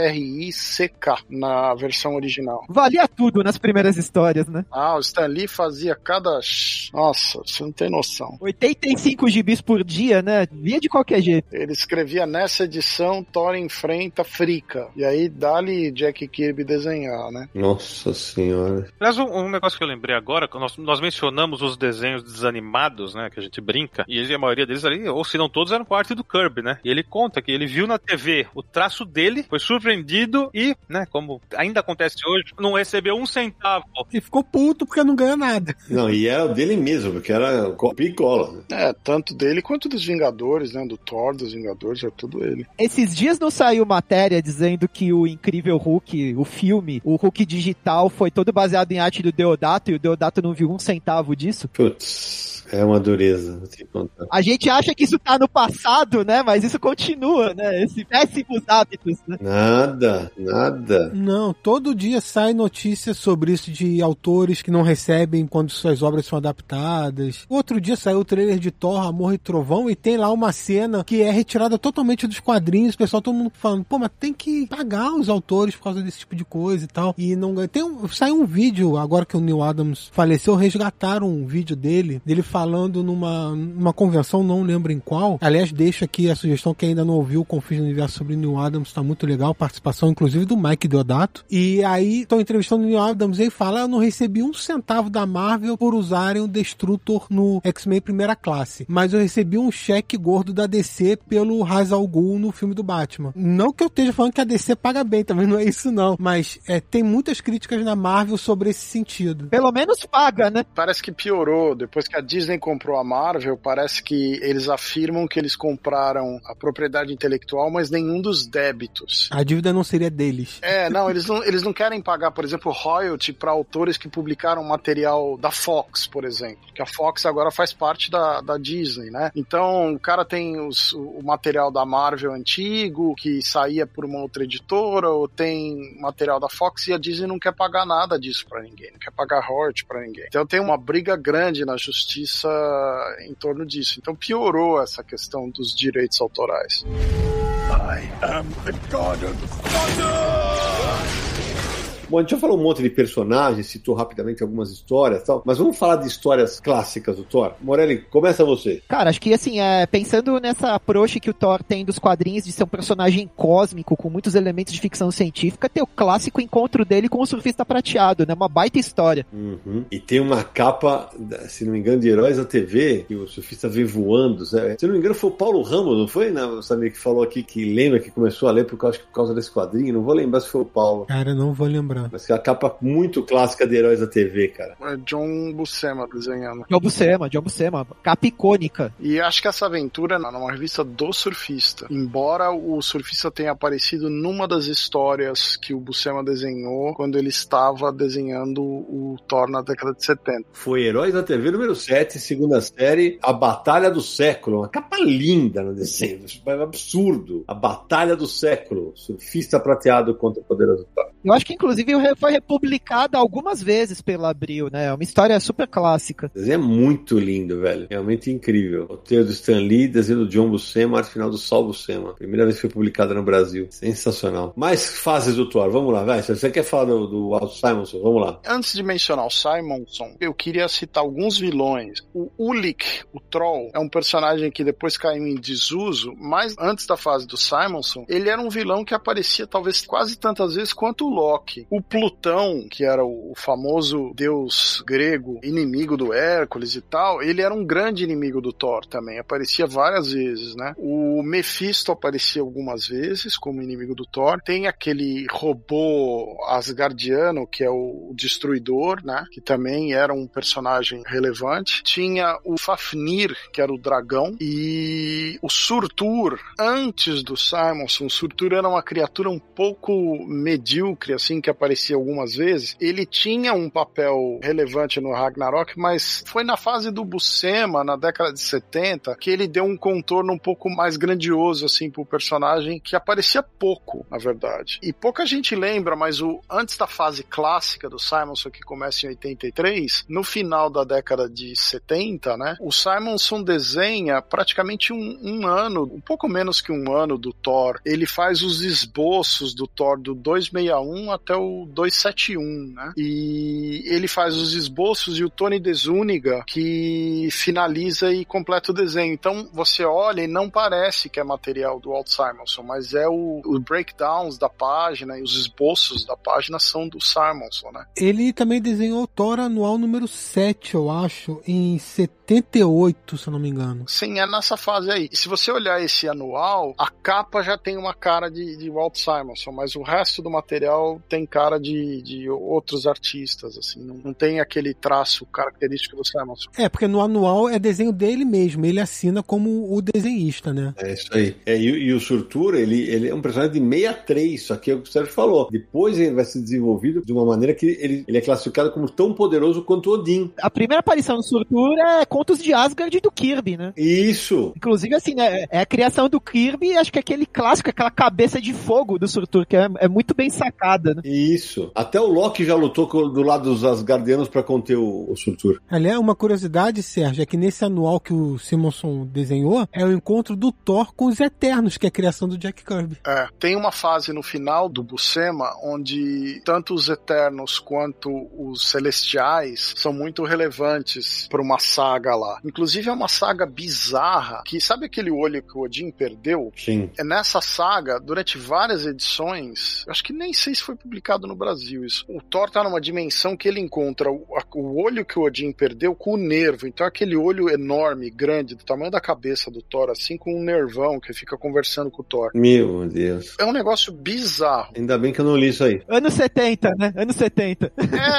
F-R-I-C-K na versão original. Valia tudo nas primeiras histórias, né? Ah, o Stan Lee fazia cada. Nossa, você não tem noção. 85 gibis por dia, né? Via de qualquer jeito. Ele escrevia nessa edição Thor enfrenta Fricka. E aí dá-lhe Jack Kirby desenhar, né? Nossa senhora. Aliás, um, um negócio que eu lembrei agora, nós, nós mencionamos os desenhos desanimados, né, que a gente brinca, e ele- a maioria deles ali, ou se não todos, eram parte do Kirby, né? E ele conta que ele viu na TV o traço dele, foi surpreendido e, né, como ainda acontece hoje, não recebeu um centavo. E ficou puto porque não ganha nada. Não, e era o dele mesmo, porque era copia e cola. né? É, tanto dele quanto dos Vingadores, né? Do Thor, dos Vingadores, é tudo ele. Esses dias não saiu matéria dizendo que o Incrível Hulk, o filme, o Hulk digital, foi todo baseado em arte do Deodato e o Deodato não viu um centavo disso? Putz, é uma dureza. A gente acha que isso tá no passado, né? Mas isso continua, né? Esses péssimos hábitos, né? Nada, nada. Não, todo dia sai notícia sobre isso de autores que não recebem quando suas obras são adaptadas. Outro dia saiu o trailer de Thor, Amor e Trovão e tem lá uma cena que é retirada totalmente dos quadrinhos. O pessoal, todo mundo falando, pô, mas tem que pagar os autores por causa desse tipo de coisa e tal. E não ganha. Tem um, saiu um vídeo, agora que o Neil Adams faleceu, resgataram um vídeo dele, dele falando numa, numa convenção, não lembro em qual. Aliás, deixo aqui a sugestão que ainda não ouviu o Confins do Universo sobre o Neil Adams, tá muito legal. Participação, inclusive, do Mike Deodato. E aí, estão entrevistando o Neil Adams e ele fala: Eu não recebi um centavo da Marvel por usarem o Destrutor no X-Men Primeira Classe. Mas eu recebi um cheque gordo da DC pelo Ra's al Ghul no filme do Batman. Não que eu esteja falando que a DC paga bem, também não é isso não. Mas é, tem muitas críticas na Marvel sobre esse sentido. Pelo menos paga, né? Parece que piorou depois que a Disney Disney comprou a Marvel, parece que eles afirmam que eles compraram a propriedade intelectual, mas nenhum dos débitos. A dívida não seria deles. É, não, eles não, eles não querem pagar, por exemplo, royalty para autores que publicaram material da Fox, por exemplo. Que a Fox agora faz parte da, da Disney, né? Então, o cara tem os, o material da Marvel antigo, que saía por uma outra editora, ou tem material da Fox e a Disney não quer pagar nada disso para ninguém, não quer pagar royalty para ninguém. Então tem uma briga grande na justiça em torno disso. Então piorou essa questão dos direitos autorais. I am the god of thunder! Bom, a gente já falou um monte de personagens, citou rapidamente algumas histórias e tal, mas vamos falar de histórias clássicas do Thor. Morelli, começa você. Cara, acho que assim, é, pensando nessa approach que o Thor tem dos quadrinhos de ser um personagem cósmico, com muitos elementos de ficção científica, tem o clássico encontro dele com o surfista prateado, né? Uma baita história. Uhum. E tem uma capa, se não me engano, de Heróis da TV, que o surfista vem voando. Sabe? Se não me engano, foi o Paulo Ramos, não foi? Né? O Samir que falou aqui que lembra que começou a ler por causa, por causa desse quadrinho. Não vou lembrar se foi o Paulo. Cara, não vou lembrar. Mas é a capa muito clássica de Heróis da TV, cara. É John Buscema desenhando. John Buscema, John Buscema. Capa icônica. E acho que essa aventura é numa revista do surfista. Embora o surfista tenha aparecido numa das histórias que o Buscema desenhou quando ele estava desenhando o Thor na década de 70. Foi Heróis da TV número 7, segunda série, A Batalha do Século. Uma capa linda no desenho. É absurdo. A Batalha do Século. Surfista prateado contra o poderoso Thor. Eu acho que inclusive foi republicada algumas vezes pela Abril, né? É uma história super clássica. O desenho é muito lindo, velho. Realmente incrível. Roteiro do Stan Lee, desenho do John Buscema, arte final do Sol Buscema. Primeira vez que foi publicada no Brasil. Sensacional. Mais fases do Thor. Vamos lá, vai. Se você quer falar do, do Walt Simonson, vamos lá. Antes de mencionar o Simonson, eu queria citar alguns vilões. O Ulik, o Troll, é um personagem que depois caiu em desuso, mas antes da fase do Simonson, ele era um vilão que aparecia talvez quase tantas vezes quanto o Loki. O Plutão, que era o famoso deus grego, inimigo do Hércules e tal, ele era um grande inimigo do Thor também. Aparecia várias vezes, né? O Mephisto aparecia algumas vezes como inimigo do Thor. Tem aquele robô asgardiano, que é o Destruidor, né? Que também era um personagem relevante. Tinha o Fafnir, que era o dragão. E o Surtur, antes do Simonson, o Surtur era uma criatura um pouco medíocre, assim, que aparecia algumas vezes, ele tinha um papel relevante no Ragnarok, mas foi na fase do Buscema, na década de 70, que ele deu um contorno um pouco mais grandioso, assim, pro personagem, que aparecia pouco, na verdade. E pouca gente lembra, mas o antes da fase clássica do Simonson, que começa em 83, no final da década de 70, né, o Simonson desenha praticamente um, um ano, um pouco menos que um ano do Thor. Ele faz os esboços do Thor do 261 até o 271, né? E ele faz os esboços e o Tony Desuniga que finaliza e completa o desenho. Então você olha e não parece que é material do Walt Simonson, mas é o, o breakdowns da página e os esboços da página são do Simonson, né? Ele também desenhou o Thor anual número 7, eu acho, em 78, se eu não me engano. Sim, é nessa fase aí. E se você olhar esse anual, a capa já tem uma cara de, de Walt Simonson, mas o resto do material tem cara de, de outros artistas, assim, não, não tem aquele traço característico do Simonson. É, porque no anual é desenho dele mesmo, ele assina como o desenhista, né? É isso aí. É, e, e, o Surtura, ele, ele é um personagem de 63, só que é o que o Sérgio falou. Depois ele vai ser desenvolvido de uma maneira que ele, ele é classificado como tão poderoso quanto Odin. A primeira aparição do Surtura é Contos de Asgard do Kirby, né? Isso! Inclusive, assim, né, é a criação do Kirby, acho que é aquele clássico, aquela cabeça de fogo do Surtur, que é, é muito bem sacada, né? Isso. Até o Loki já lutou do lado dos Asgardianos para conter o, o Surtur. Aliás, uma curiosidade, Sérgio, é que nesse anual que o Simonson desenhou, é o encontro do Thor com os Eternos, que é a criação do Jack Kirby. É, tem uma fase no final do Buscema onde tanto os Eternos quanto os Celestiais são muito relevantes para uma saga lá. Inclusive é uma saga bizarra, que sabe aquele olho que o Odin perdeu? Sim. É nessa saga, durante várias edições, acho que nem sei se foi publicado no Brasil isso. O Thor tá numa dimensão que ele encontra o, a, o olho que o Odin perdeu com o nervo. Então aquele olho enorme, grande, do tamanho da cabeça do Thor, assim, com um nervão que fica conversando com o Thor. Meu Deus. É um negócio bizarro. Ainda bem que eu não li isso aí. Anos 70, né? Anos 70.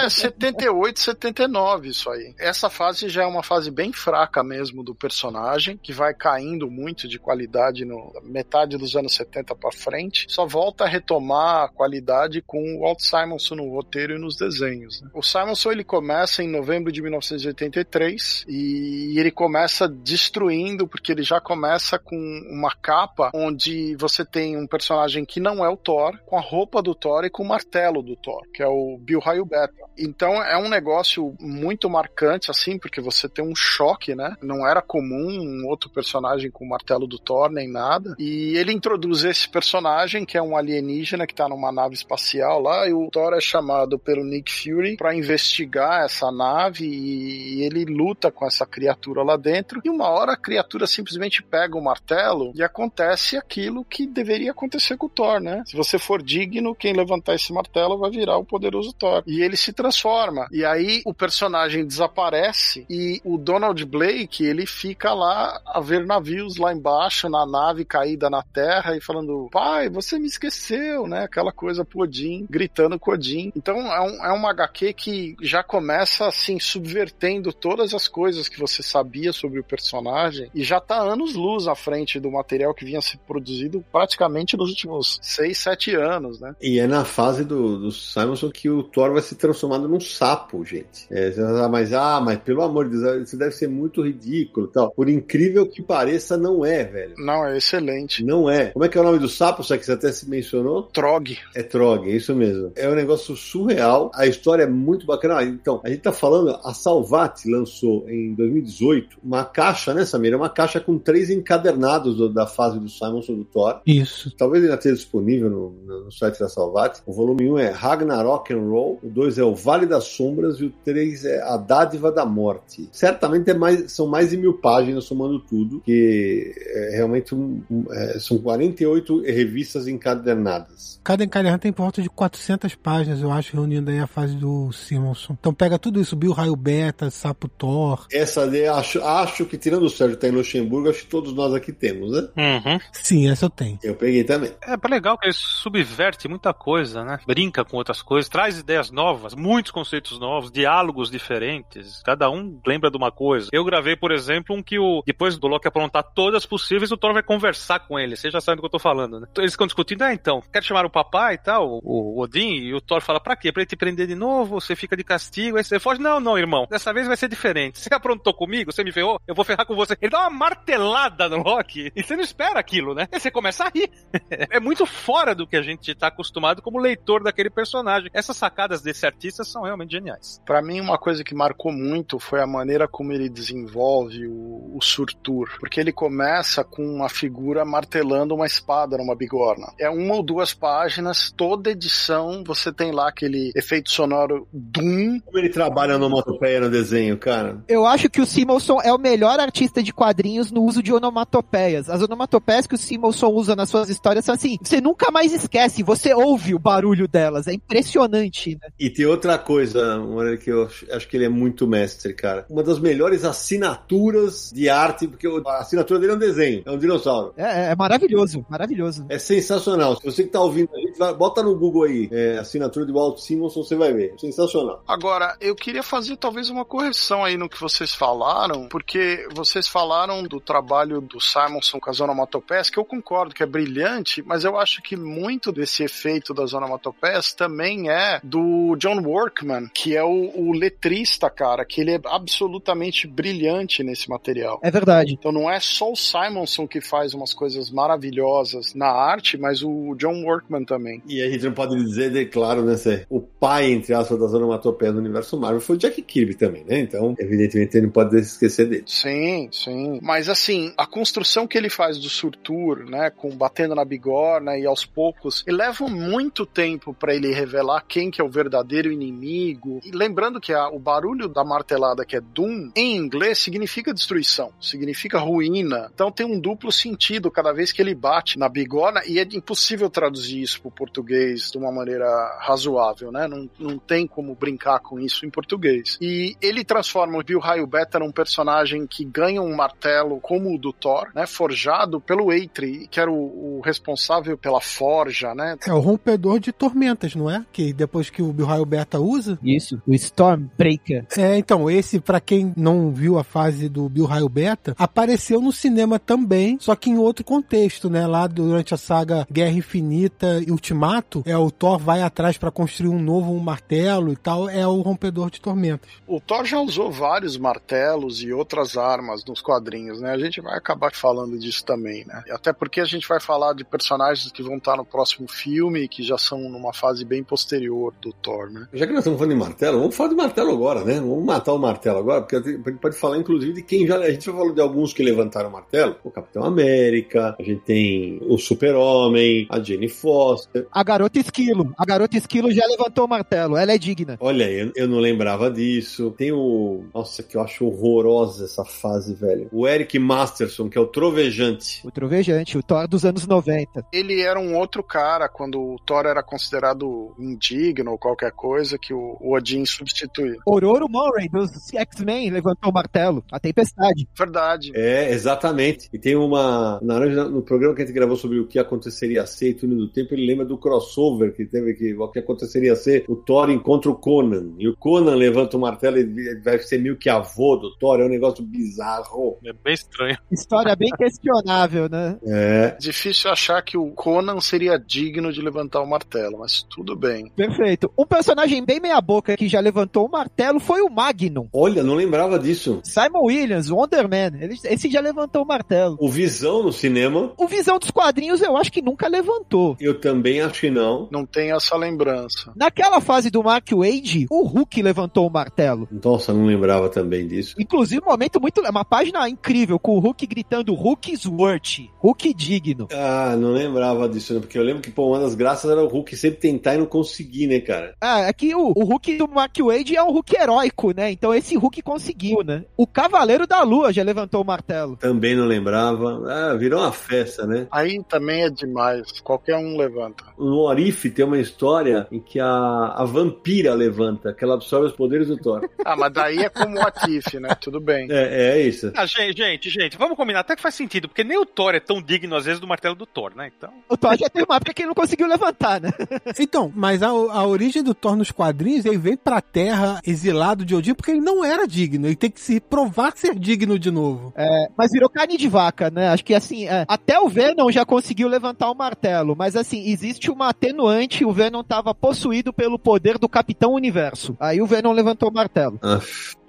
É, 78, 79 isso aí. Essa fase já é uma fase bem fraca mesmo do personagem, que vai caindo muito de qualidade no metade dos anos 70 para frente. Só volta a retomar a qualidade com o Walt Simonson no roteiro e nos desenhos. Né? O Simonson ele começa em novembro de 1983 e ele começa destruindo porque ele já começa com uma capa onde você tem um personagem que não é o Thor, com a roupa do Thor e com o martelo do Thor, que é o Bill Raio Beta. Então é um negócio muito marcante assim, porque você tem um choque, né? Não era comum um outro personagem com o martelo do Thor nem nada. E ele introduz esse personagem que é um alienígena que tá numa nave espacial lá e o Thor é chamado pelo Nick Fury para investigar essa nave e ele luta com essa criatura lá dentro. E uma hora a criatura simplesmente pega o martelo e acontece aquilo que deveria acontecer com o Thor, né? Se você for digno, quem levantar esse martelo vai virar o poderoso Thor. E ele se transforma. E aí o personagem desaparece e o Donald Blake, ele fica lá a ver navios lá embaixo, na nave caída na terra e falando: pai, você me esqueceu, né? Aquela coisa Odin, gritando com Odin. Então é, um, é uma HQ que já começa assim, subvertendo todas as coisas que você sabia sobre o personagem e já tá anos luz à frente do material que vinha se produzido praticamente nos últimos 6, 7 anos, né? E é na fase do, do Simonson que o Thor vai se transformando num sapo, gente. É, mas ah, mas pelo amor de Deus, isso deve ser muito ridículo tal. Por incrível que pareça, não é, velho. Não, é excelente. Não é. Como é que é o nome do sapo, só que você até se mencionou? Trog. É Trog, é isso mesmo. É um negócio surreal. A história é muito bacana. Ah, então, a gente tá falando, a Salvat lançou em 2018 uma caixa, né, Samir? É uma caixa com três encadernados do, da fase do Simonson do Thor. Isso. Talvez ainda esteja disponível no, no, no site da Salvat. O volume 1 um é Ragnarok and Roll, o 2 é o Vale das Sombras e o 3 é A Dádiva da Morte. Certamente é mais, são mais de mil páginas somando tudo, que é realmente um, um, é, são 48 revistas encadernadas. Cada encadernado tem volta de 400 páginas, eu acho, reunindo aí a fase do Simonson. Então pega tudo isso, Bill Raio Beta, Sapo Thor. Essa ali, acho, acho que tirando o Sérgio tá em Luxemburgo, acho que todos nós aqui temos, né? Uhum. Sim, essa eu tenho. Eu peguei também. É legal que ele subverte muita coisa, né? Brinca com outras coisas, traz ideias novas, muitos conceitos novos, diálogos diferentes. Cada um lembra de uma coisa. Eu gravei, por exemplo, um que o depois do Loki aprontar todas possíveis, o Thor vai conversar com ele. Você já sabe do que eu tô falando, né? Eles ficam discutindo, ah, então, quero chamar o papai e tal, o, Odin, e o Thor fala, pra quê? Pra ele te prender de novo? Você fica de castigo? Aí você foge? Não, não, irmão. Dessa vez vai ser diferente. Você aprontou comigo? Você me ferrou? Eu vou ferrar com você. Ele dá uma martelada no Loki [LAUGHS] e você não espera aquilo, né? E você começa a rir. [LAUGHS] é muito fora do que a gente tá acostumado como leitor daquele personagem. Essas sacadas desse artista são realmente geniais. Para mim, uma coisa que marcou muito foi a maneira como ele desenvolve o, o Surtur. Porque ele começa com uma figura martelando uma espada numa bigorna. É uma ou duas páginas, toda edição você tem lá aquele efeito sonoro Doom. Como ele trabalha no motopeia no desenho, cara? Eu acho que o Simonson é o melhor artista de quadrinhos no uso de onomatopeias. As onomatopeias que o Simonson usa nas suas histórias são assim, você nunca mais esquece, você ouve o barulho delas, é impressionante, né? E tem outra coisa, Moreira, que eu acho que ele é muito mestre, cara. Uma das melhores assinaturas de arte, porque a assinatura dele é um desenho, é um dinossauro. É, é maravilhoso, maravilhoso. É sensacional. Se você que tá ouvindo a gente, vai, bota no Google aí, é, assinatura de Walt Simonson, você vai ver. Sensacional. Agora, eu queria fazer talvez uma correção aí no que vocês falaram, porque vocês falaram do trabalho do Simonson com as onomatopeias, que eu concordo que é brilhante, mas eu acho que muito desse efeito das onomatopeias também é do John Workman, que é o, o letrista, cara, que ele é absolutamente brilhante nesse material. É verdade. Então não é só o Simonson que faz umas coisas maravilhosas na arte, mas o John Workman também. E a gente não pode dizer, de claro, né, Cê? o pai, entre aspas, das onomatopeias do universo Marvel foi o Jack Kirby também, né? Então, evidentemente, ele não pode esquecer dele. Sim, sim. Mas assim, a construção que ele faz do Surtur, né, com batendo na bigorna e aos poucos, ele leva muito tempo para ele revelar quem que é o verdadeiro inimigo. E lembrando que a, o barulho da martelada que é Doom, em inglês significa destruição, significa ruína. Então tem um duplo sentido cada vez que ele bate na bigorna e é impossível traduzir isso pro português de uma maneira razoável, né? Não, não tem como brincar com isso em português. E ele transforma o Bill Raio Beta num personagem que ganha um martelo como o do Thor, né? Forjado pelo Eitri, que era o, o responsável pela forja, né? É o rompedor de tormentas, não é? Que depois que o Bill Raio Beta usa. Isso, o Stormbreaker. É, então, esse, pra quem não viu a fase do Bill Raio Beta, apareceu no cinema também, só que em outro contexto, né? Lá durante a saga Guerra Infinita e Ultimato, é o Thor vai atrás para construir um novo martelo e tal, é o rompedor de tormentas. O Thor já usou vários martelos e outras armas nos quadrinhos, né? A gente vai acabar falando disso também, né? Até porque a gente vai falar de personagens que vão estar no próximo filme e que já são numa fase bem posterior do Thor, né? Já que nós estamos falando de martelo, vamos falar de martelo agora, né? Vamos matar o martelo agora, porque a gente pode falar inclusive de quem já. A gente já falou de alguns que levantaram o martelo: o Capitão América, a gente tem o Super-Homem, a Jane Foster. A garota esquilo. A garota esquilo já levantou o martelo. Ela é digna. Olha, eu, eu não lembrava disso. Tem o. Nossa, que eu acho horrorosa essa fase, velho. O Eric Masterson, que é o Trovejante. O Trovejante, o Thor dos anos 90. Ele era um outro cara quando o Thor era considerado indigno ou qualquer coisa que o, o Odin substituiu. Ororo Murray, dos X-Men, levantou o martelo. A tempestade. Verdade. É, exatamente. E tem uma. Na hora, no programa que a gente gravou sobre o que aconteceria ser e túnel do tempo, ele lembra do crossover que teve aqui. O que aconteceria ser o Thor encontra o Conan. E o Conan levanta o martelo e vai ser meio que avô do Thor. É um negócio bizarro. É bem estranho. História bem questionável, né? É. Difícil achar que o Conan seria digno de levantar o martelo, mas tudo bem. Perfeito. Um personagem bem meia-boca que já levantou o martelo foi o Magnum. Olha, não lembrava disso. Simon Williams, Wonder Man. Ele, esse já levantou o martelo. O Visão no cinema, O Visão dos quadrinhos eu acho que nunca levantou. eu também acho que não. Não tem essa lembrança. Naquela fase do Mark Wade, o Hulk levantou o martelo. Nossa, não lembrava também disso. Inclusive, um momento muito. Uma página incrível, com o Hulk gritando Hulk's worth. Hulk digno. Ah, não lembrava disso, né? Porque eu lembro que, pô, uma das graças era o Hulk sempre tentar e não conseguir, né, cara? Ah, aqui o, o Hulk do Mark Wade é um Hulk heróico, né? Então esse Hulk conseguiu, né? O Cavaleiro da Lua já levantou o martelo. Também não lembrava. Ah, virou uma festa, né? Aí também é demais. Qualquer um levanta. No Orif tem uma história em que a, a vampira levanta, que ela absorve os poderes do Thor. [LAUGHS] Ah, mas daí é como o Atif, né? Tudo bem. É, é isso. Ah, gente, gente, gente, vamos combinar até que faz sentido, porque nem o Thor é tão digno às vezes do martelo do Thor, né? Então. O Thor já teve uma época que ele não conseguiu levantar, né? [LAUGHS] Então, mas a, a origem do Thor nos quadrinhos, ele vem pra Terra exilado de Odin porque ele não era digno. Ele tem que se provar ser digno de novo. É, mas virou carne de vaca, né? Acho que assim, é, até o Venom já conseguiu levantar o martelo, mas assim, existe uma atenuante, o Venom tava possuído pelo poder do Capitão Universo. Aí o Venom levantou o martelo. Ah,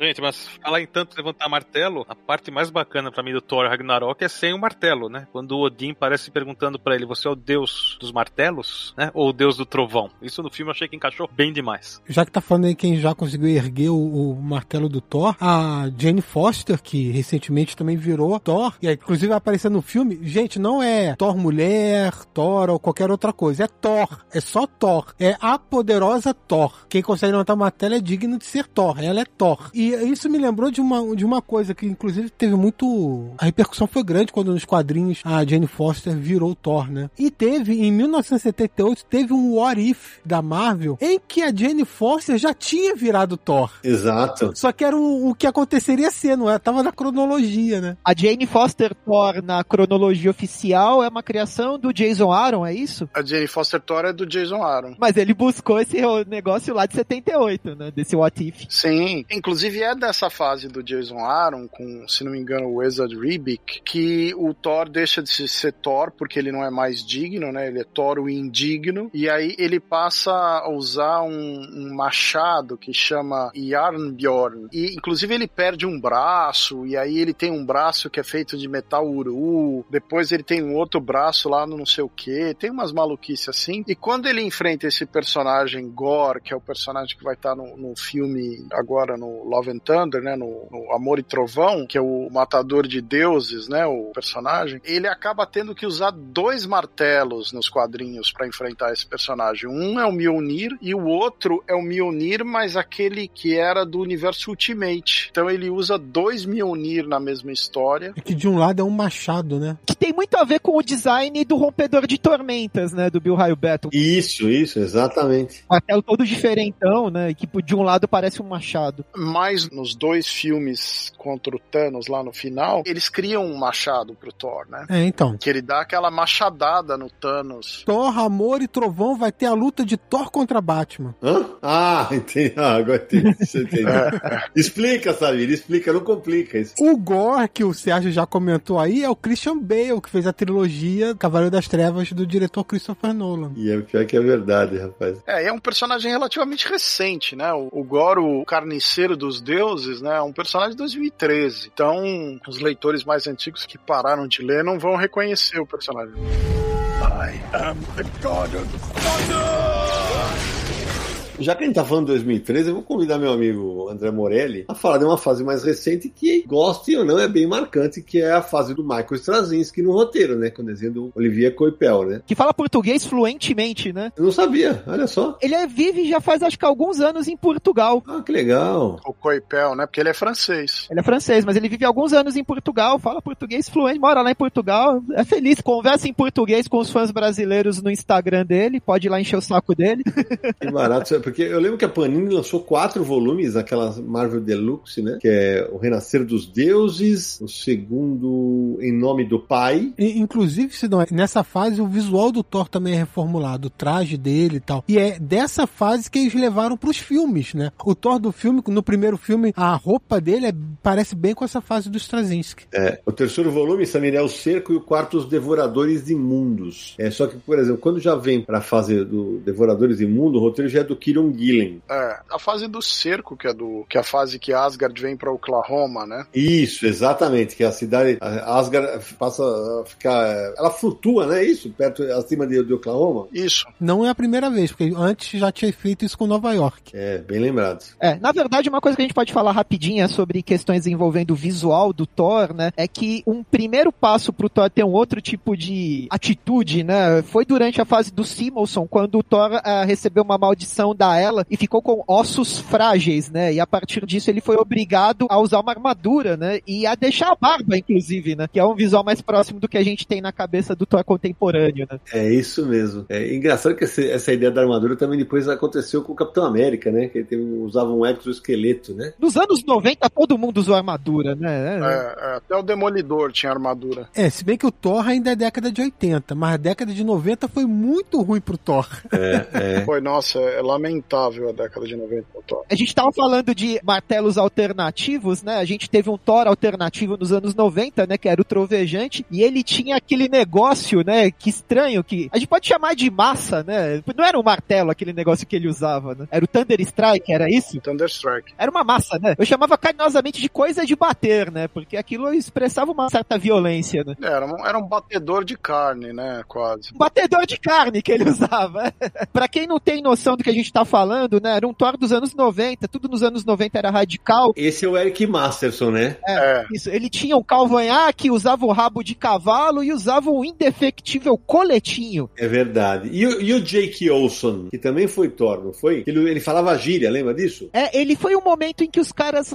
Gente, mas falar em tanto levantar martelo, a parte mais bacana pra mim do Thor Ragnarok é sem o martelo, né? Quando o Odin parece perguntando pra ele, você é o deus dos martelos, né? Ou o deus do trovão? Isso no filme eu achei que encaixou bem demais. Já que tá falando aí quem já conseguiu erguer o, o martelo do Thor, a Jane Foster, que recentemente também virou Thor, e inclusive vai aparecer no filme, gente, não é Thor mulher, Thor ou qualquer outra coisa, é Thor, é só Thor, é a poderosa Thor. Quem consegue levantar o martelo é digno de ser Thor, ela é Thor. E isso me lembrou de uma, de uma coisa que inclusive teve muito... A repercussão foi grande quando nos quadrinhos a Jane Foster virou Thor, né? E teve, em 1978, teve um What If da Marvel em que a Jane Foster já tinha virado Thor. exato. Só que era o, o que aconteceria ser, não é? Tava na cronologia, né? A Jane Foster Thor na cronologia oficial é uma criação do Jason Aaron, é isso? A Jane Foster Thor é do Jason Aaron. Mas ele buscou esse negócio lá de 78, né? Desse What If. Sim, inclusive é dessa fase do Jason Aaron, com, se não me engano, o Wizard Ribic, que o Thor deixa de ser Thor porque ele não é mais digno, né? Ele é Thor o indigno, e aí ele passa a usar um, um machado que chama Yarnbjorn, e inclusive ele perde um braço, e aí ele tem um braço que é feito de metal uru, depois ele tem um outro braço lá no não sei o que, tem umas maluquices assim, e quando ele enfrenta esse personagem Gore, que é o personagem que vai estar no, no filme agora no Love Love and Thunder, né, no, no Amor e Trovão, que é o matador de deuses, né, o personagem, ele acaba tendo que usar dois martelos nos quadrinhos para enfrentar esse personagem. Um é o Mjolnir e o outro é o Mjolnir, mas aquele que era do universo Ultimate. Então ele usa dois Mjolnir na mesma história. É que de um lado é um machado, né? Que tem muito a ver com o design do rompedor de tormentas, né? Do Bill Raio Battle. Isso, isso, exatamente. Martelo todo diferentão, né? Que de um lado parece um machado. Mas nos dois filmes contra o Thanos lá no final, eles criam um machado pro Thor, né? É, então. Que ele dá aquela machadada no Thanos. Thor, Amor e Trovão vai ter a luta de Thor contra Batman. Hã? Ah, [LAUGHS] entendi. Ah, agora entendi. [LAUGHS] Você entendeu. explica, Samir, explica, não complica isso. O Gore, que o Sérgio já comentou aí, é o Christian Bale, que fez a trilogia Cavaleiro das Trevas do diretor Christopher Nolan. E é pior que é verdade, rapaz. É, é um personagem relativamente recente, né? O, o Gore, o carniceiro dos deuses, né? Um personagem de 2013. Então, os leitores mais antigos que pararam de ler não vão reconhecer o personagem. Já que a gente tá falando de 2013, eu vou convidar meu amigo André Morelli a falar de uma fase mais recente que, goste ou não, é bem marcante, que é a fase do Michael Straczynski no roteiro, né? Com o desenho do Olivier Coipel, né? Que fala português fluentemente, né? Eu não sabia, olha só. Ele é, vive já faz acho que alguns anos em Portugal. Ah, que legal. O Coipel, né? Porque ele é francês. Ele é francês, mas ele vive alguns anos em Portugal, fala português fluente, mora lá em Portugal, é feliz, conversa em português com os fãs brasileiros no Instagram dele, pode ir lá encher o saco dele. Que barato. Porque eu lembro que a Panini lançou quatro volumes, aquela Marvel Deluxe, né? Que é O Renascer dos Deuses, o segundo Em Nome do Pai. E, inclusive, é, nessa fase o visual do Thor também é reformulado, o traje dele e tal. E é dessa fase que eles levaram pros filmes, né? O Thor do filme, no primeiro filme, a roupa dele é- parece bem com essa fase do Straczynski. É, o terceiro volume, Samir, é o Cerco e o quarto, Os Devoradores Imundos. É, só que, por exemplo, quando já vem pra fase do Devoradores Imundos, o roteiro já é do Kieron Gillen. É, a fase do cerco, que é do que é a fase que Asgard vem pra Oklahoma, né? Isso, exatamente, que a cidade, a Asgard passa a ficar, ela flutua, né, isso, perto, acima de, de Oklahoma. Isso. Não é a primeira vez, porque antes já tinha feito isso com Nova York. É, bem lembrado. É, na verdade, uma coisa que a gente pode falar rapidinha sobre questões envolvendo o visual do Thor, né, é que um primeiro passo pro Thor ter um outro tipo de atitude, né, foi durante a fase do Simonson, quando o Thor ah, recebeu uma maldição da Ela e ficou com ossos frágeis, né, e a partir disso ele foi obrigado a usar uma armadura, né, e a deixar a barba, inclusive, né, que é um visual mais próximo do que a gente tem na cabeça do Thor contemporâneo, né. É isso mesmo. É engraçado que esse- essa ideia da armadura também depois aconteceu com o Capitão América, né, que ele teve- usava um exoesqueleto, né. Nos anos 90 todo mundo usou armadura, né, É, é, até o Demolidor tinha armadura. É, se bem que o Thor ainda é década de 80, mas a década de 90 foi muito ruim pro Thor. É, é. Foi, nossa, é lamentável a década de 90 do Thor. A gente tava falando de martelos alternativos, né? A gente teve um Thor alternativo nos anos 90, né? Que era o Trovejante. E ele tinha aquele negócio, né? Que estranho que... A gente pode chamar de massa, né? Não era um martelo aquele negócio que ele usava, né? Era o Thunder Strike, era isso? Thunderstrike. Era uma massa, né? Eu chamava carinhosamente de coisa de bater, né? Porque aquilo expressava uma certa violência, né? Era um, era um batedor de carne, né? Quase. Um batedor de carne que ele [LAUGHS] usava. pra quem não tem noção do que a gente tá falando, né? Era um Thor dos anos 90, tudo nos anos 90 era radical. Esse é o Eric Masterson, né? É. Isso, ele tinha um calvanhaque, usava o rabo de cavalo e usava um indefectível coletinho. É verdade. E, o- e o Jake Olson, que também foi Thor, não foi? Ele, ele falava gíria, lembra disso? É, ele foi um momento em que os caras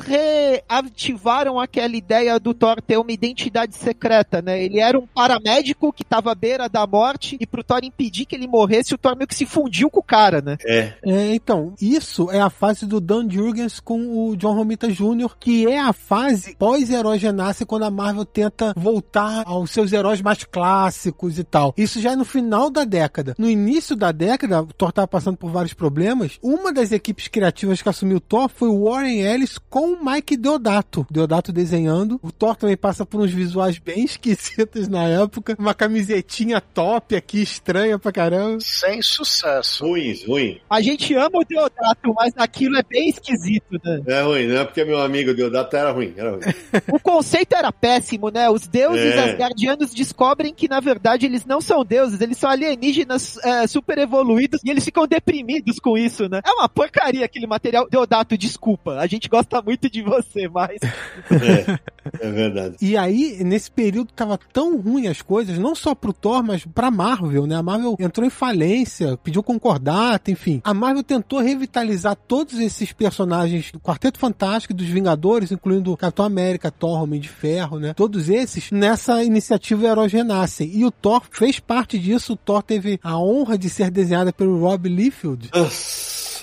reativaram aquela ideia do Thor ter uma identidade secreta, né? Ele era um paramédico que tava à beira da morte e pro Thor impedir que ele morresse, o Thor meio que se fundiu com o cara, né? É. É, então, isso é a fase do Dan Jurgens com o John Romita Jr., que é a fase pós-Herói Genassi, quando a Marvel tenta voltar aos seus heróis mais clássicos e tal. Isso já é no final da década. No início da década, o Thor estava passando por vários problemas. Uma das equipes criativas que assumiu o Thor foi o Warren Ellis com o Mike Deodato. Deodato desenhando. O Thor também passa por uns visuais bem [LAUGHS] esquisitos na época. Uma camisetinha top aqui, estranha pra caramba. Sem sucesso. Ruim, ruim. A gente gente ama o Deodato, mas aquilo é bem esquisito, né? É ruim, não é porque meu amigo Deodato era ruim, era ruim. [LAUGHS] O conceito era péssimo, né? Os deuses É. asgardianos descobrem que, na verdade, eles não são deuses, eles são alienígenas é, super evoluídos e eles ficam deprimidos com isso, né? É uma porcaria aquele material. Deodato, desculpa, a gente gosta muito de você, mas. [LAUGHS] É, é verdade. E aí, nesse período, tava tão ruim as coisas, não só pro Thor, mas pra Marvel, né? A Marvel entrou em falência, pediu concordata, enfim. A Marvel tentou revitalizar todos esses personagens do Quarteto Fantástico dos Vingadores, incluindo Capitão América, Thor, Homem de Ferro, né? Todos esses nessa iniciativa Heróis Renascem. E o Thor fez parte disso. O Thor teve a honra de ser desenhada pelo Rob Liefeld.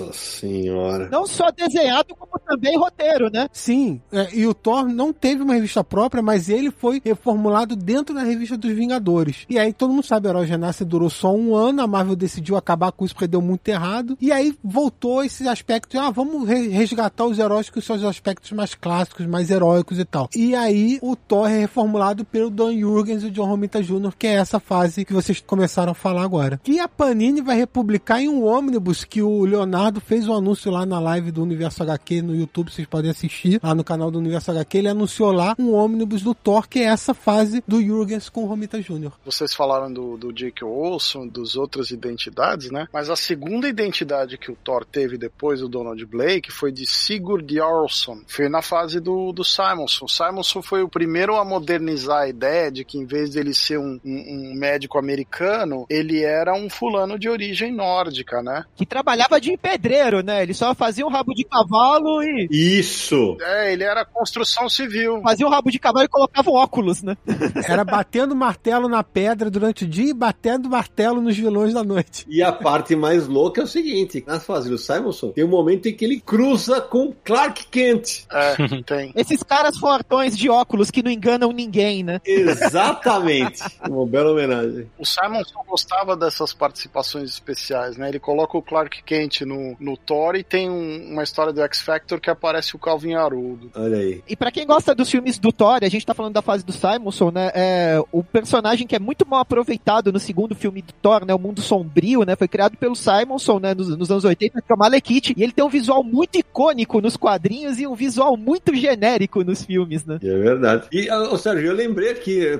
Nossa senhora. Não só desenhado, como também roteiro, né? Sim, é, e o Thor não teve uma revista própria, mas ele foi reformulado dentro da revista dos Vingadores. E aí todo mundo sabe, o Herói Renasce durou só um ano, a Marvel decidiu acabar com isso porque deu muito errado. E aí voltou esse aspecto de, ah, vamos re- resgatar os heróis que são os aspectos mais clássicos, mais heróicos e tal. E aí o Thor é reformulado pelo Don Jurgens e o John Romita Jr., que é essa fase que vocês começaram a falar agora. Que a Panini vai republicar em um ônibus que o Leonardo fez um anúncio lá na live do Universo HQ no YouTube, vocês podem assistir lá no canal do Universo HQ. Ele anunciou lá um ônibus do Thor, que é essa fase do Jurgens com o Romita Jr. Vocês falaram do, do Jake Olson, dos outras identidades, né? Mas a segunda identidade que o Thor teve depois do Donald Blake foi de Sigurd Jarlsson. Foi na fase do, do Simonson. Simonson foi o primeiro a modernizar a ideia de que em vez dele ser um, um- um médico americano, ele era um fulano de origem nórdica, né? Que trabalhava de pedreiro, né? Ele só fazia um rabo de cavalo e. Isso! É, ele era construção civil. Fazia um rabo de cavalo e colocava um óculos, né? [LAUGHS] Era batendo martelo na pedra durante o dia e batendo martelo nos vilões da noite. E a parte mais louca é o seguinte: na fase do Simonson, tem um momento em que ele cruza com Clark Kent. É, [LAUGHS] tem. Esses caras fortões de óculos que não enganam ninguém, né? Exatamente. [LAUGHS] Uma bela homenagem. O Simonson gostava dessas participações especiais, né? Ele coloca o Clark Kent no, no Thor e tem um- uma história do X Factor que aparece o Calvin Haroldo. Olha aí. E pra quem gosta dos filmes do Thor, a gente tá falando da fase do Simonson, né? É, o personagem que é muito mal aproveitado no segundo filme do Thor, né? O Mundo Sombrio, né? Foi criado pelo Simonson, né? Nos, nos anos 80, que é o Malekith. E ele tem um visual muito icônico nos quadrinhos e um visual muito genérico nos filmes, né? É verdade. E, ah, ô, Sérgio, eu lembrei aqui, eh,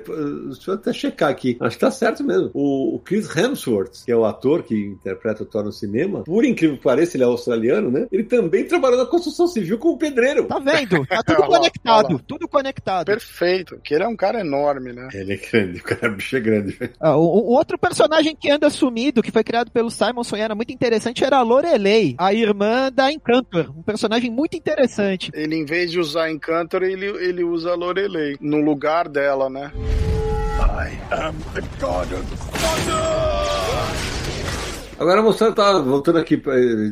deixa eu até checar aqui, acho que tá certo mesmo. O, o Chris Hemsworth, que é o ator que interpreta o Thor no cinema, por incrível que pareça, ele é australiano, né? Ele também trabalhou na construção civil como pedreiro. Tá vendo? Tá tudo [LAUGHS] lá, conectado. lá. Tudo conectado. Perfeito, que ele é um cara enorme, né? Ele é grande, [LAUGHS] o cara bicho é grande. Ah, o, o outro personagem que anda sumido, que foi criado pelo Simonson e era muito interessante, era a Lorelei, a irmã da Encantor. Um personagem muito interessante. Ele, em vez de usar Encantor, ele, ele usa a Lorelei no lugar dela, né? Agora mostrando, tá voltando aqui,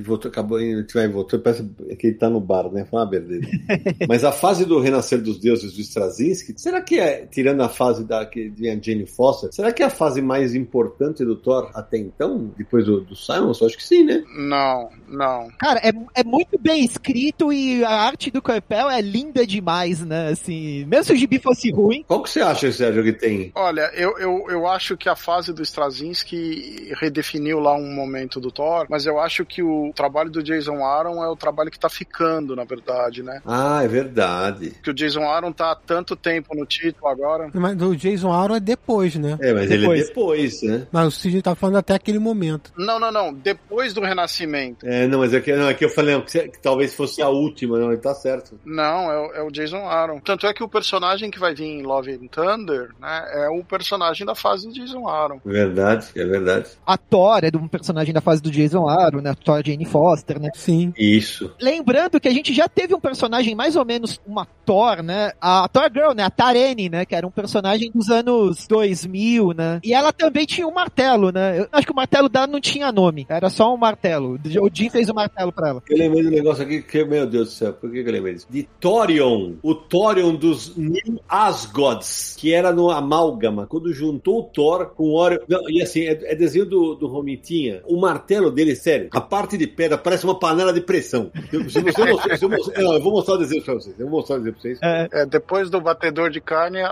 voltou, acabou, a gente vai voltando, parece que ele tá no bar, né? Foi uma beleza. [LAUGHS] Mas a fase do Renascer dos Deuses do Straczynski, será que é, tirando a fase da que vinha Jane Foster, será que é a fase mais importante do Thor até então, depois do, do Simon? Eu acho que sim, né? Não, não. Cara, é, é muito bem escrito e a arte do Coipel é linda demais, né? Assim, mesmo se o gibi fosse ruim, Qual que você acha, Sérgio, que tem? Olha, eu, eu, eu acho que a fase do Straczynski redefiniu lá um momento do Thor, mas eu acho que o trabalho do Jason Aaron é o trabalho que tá ficando, na verdade, né? Ah, é verdade. Que o Jason Aaron tá há tanto tempo no título agora. Mas o Jason Aaron é depois, né? É, mas ele Depois. é depois, né? Mas o Sidney tá falando até aquele momento. Não, não, não. Depois do Renascimento. É, não, mas aqui, não, aqui eu falei não, que, que talvez fosse a última, não, ele tá certo. Não, é, o- é o Jason Aaron. Tanto é que o personagem que vai vir em Love and Thunder, né, é o personagem da fase do Jason Aaron. Verdade, é verdade. a Thor é de um personagem da fase do Jason Aaron, né? A Thor Jane Foster, né? Sim. Isso. Lembrando que a gente já teve um personagem mais ou menos uma Thor, né? A Thor Girl, né? A Tarene, né? Que era um personagem dos anos 2000, né? E ela também tinha um martelo, né? Eu acho que o martelo dela não tinha nome. Era só um martelo. O Jim [LAUGHS] fez o martelo pra ela. Eu lembrei do negócio aqui que, meu Deus do céu, por que, que eu lembrei disso? De Thorion, o Thorion dos New Asgods, que era no Amálgama, quando juntou o Thor com o Orion. Não, e assim, é, é desenho do, do Romitinha, O martelo dele, sério, a parte de pedra parece uma panela de pressão. Eu- Se você mostrar, se eu, mostrar- não, eu vou mostrar o desenho pra vocês. Eu vou mostrar o desenho pra vocês. É, É, depois do batedor de carne, a,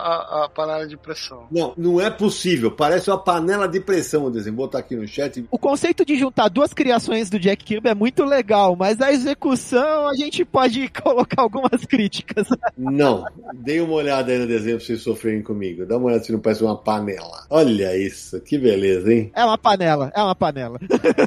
a panela de pressão. Não, não é possível. Parece uma panela de pressão o desenho. Vou botar aqui no chat. O conceito de juntar duas criações do Jack Kirby é muito legal, mas a execução a gente pode [LAUGHS] colocar algumas críticas. Não, dei uma olhada aí no desenho pra vocês sofrerem comigo. Dá uma olhada se não parece uma panela. Olha isso, que beleza, hein? É uma panela, é uma panela.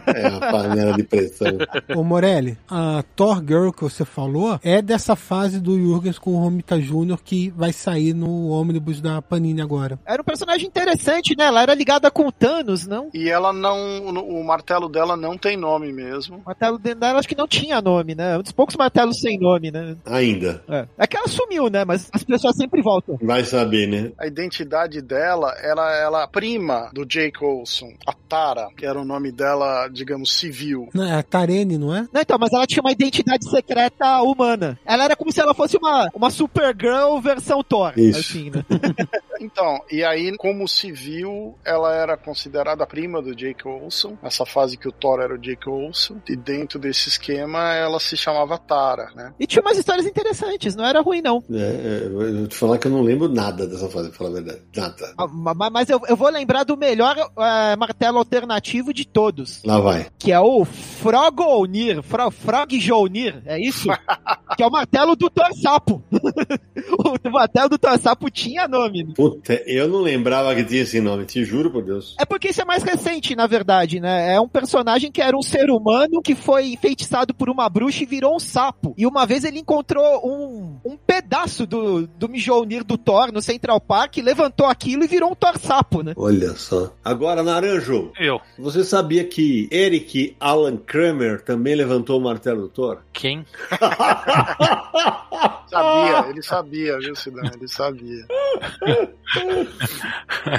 É uma panela de pressão. Ô Morelli, a Thor Girl que você falou é dessa fase do Jurgens com o Romita Jr. que vai sair no ônibus da Panini agora. Era um personagem interessante, né? Ela era ligada com o Thanos, não? E ela não. O martelo dela não tem nome mesmo. O martelo dela acho que não tinha nome, né? Um dos poucos martelos sem nome, né? Ainda. É. é que ela sumiu, né? Mas as pessoas sempre voltam. Vai saber, né? A identidade dela, ela ela é prima do Jake Olson, a Tara, que era o nome dela, digamos, civil. Não, é a Tarene, não é? Não, então, mas ela tinha uma identidade secreta humana. Ela era como se ela fosse uma, uma Supergirl versão Thor. Isso. Assim, né? [LAUGHS] Então, e aí, como civil, ela era considerada prima do Jake Olson, nessa fase que o Thor era o Jake Olson, e dentro desse esquema ela se chamava Tara, né? E tinha umas histórias interessantes, não era ruim, não. É, é, eu vou te falar que eu não lembro nada dessa fase, pra falar a verdade. Nada. Ah, ma- Mas eu, eu vou lembrar do melhor eh, martelo alternativo de todos, Lá vai. que é o Frogolnir, Fro, Frogjolnir, é isso? [LAUGHS] que é o martelo do Thor Sapo. [LAUGHS] o martelo do Thor Sapo tinha nome. né? Puta, eu não lembrava que tinha esse nome, te juro por Deus. É porque isso é mais recente, na verdade, né? É um personagem que era um ser humano que foi enfeitiçado por uma bruxa e virou um sapo. E uma vez ele encontrou um, um pedaço do, do Mjolnir do Thor no Central Park, levantou aquilo e virou um Thor sapo, né? Olha só. Agora, Naranjo, Eu. você sabia que Eric Alan Kramer também levantou o martelo do Thor? Quem? [LAUGHS] Sabia, ele sabia, viu, Cidão? Ele sabia. [LAUGHS]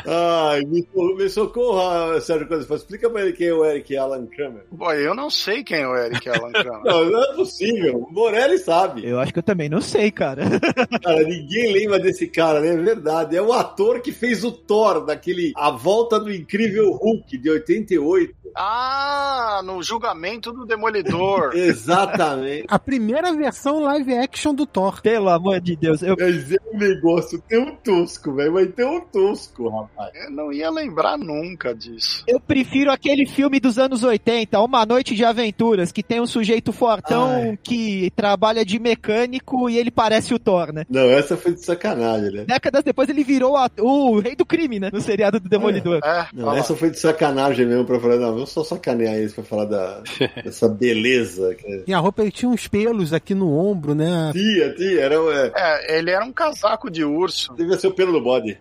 Ai, me, me socorra, Sérgio Costa. Explica pra ele quem é o Eric Alan Kramer. Bom, eu não sei quem é o Eric Alan Kramer. Não, não é possível. O Morelli sabe. Eu acho que eu também não sei, cara. [LAUGHS] Cara, ninguém lembra desse cara, né? É verdade. É o ator que fez o Thor, daquele A Volta do Incrível Hulk, de 88. Ah, no julgamento do Demolidor. [LAUGHS] Exatamente. A primeira versão live action do Thor. Pelo amor de Deus. Eu, Mas é um negócio tão tosco, velho. Mas tão tosco, rapaz. Eu não ia lembrar nunca disso. eu prefiro aquele filme dos anos 80, Uma Noite de Aventuras, que tem um sujeito fortão Ai. que trabalha de mecânico e ele parece o Thor, né? Não, essa foi de sacanagem, né? Décadas depois ele virou a- o rei do crime, né? No seriado do Demolidor. É, Não, olha lá. essa foi de sacanagem mesmo pra falar, não, vamos só sacanear eles pra falar da, [LAUGHS] dessa beleza. que é- E a roupa ele tinha uns pelos aqui no ombro, né? Tia, tia, era, é, É, ele era um casaco de urso. devia ser o pelo do bode.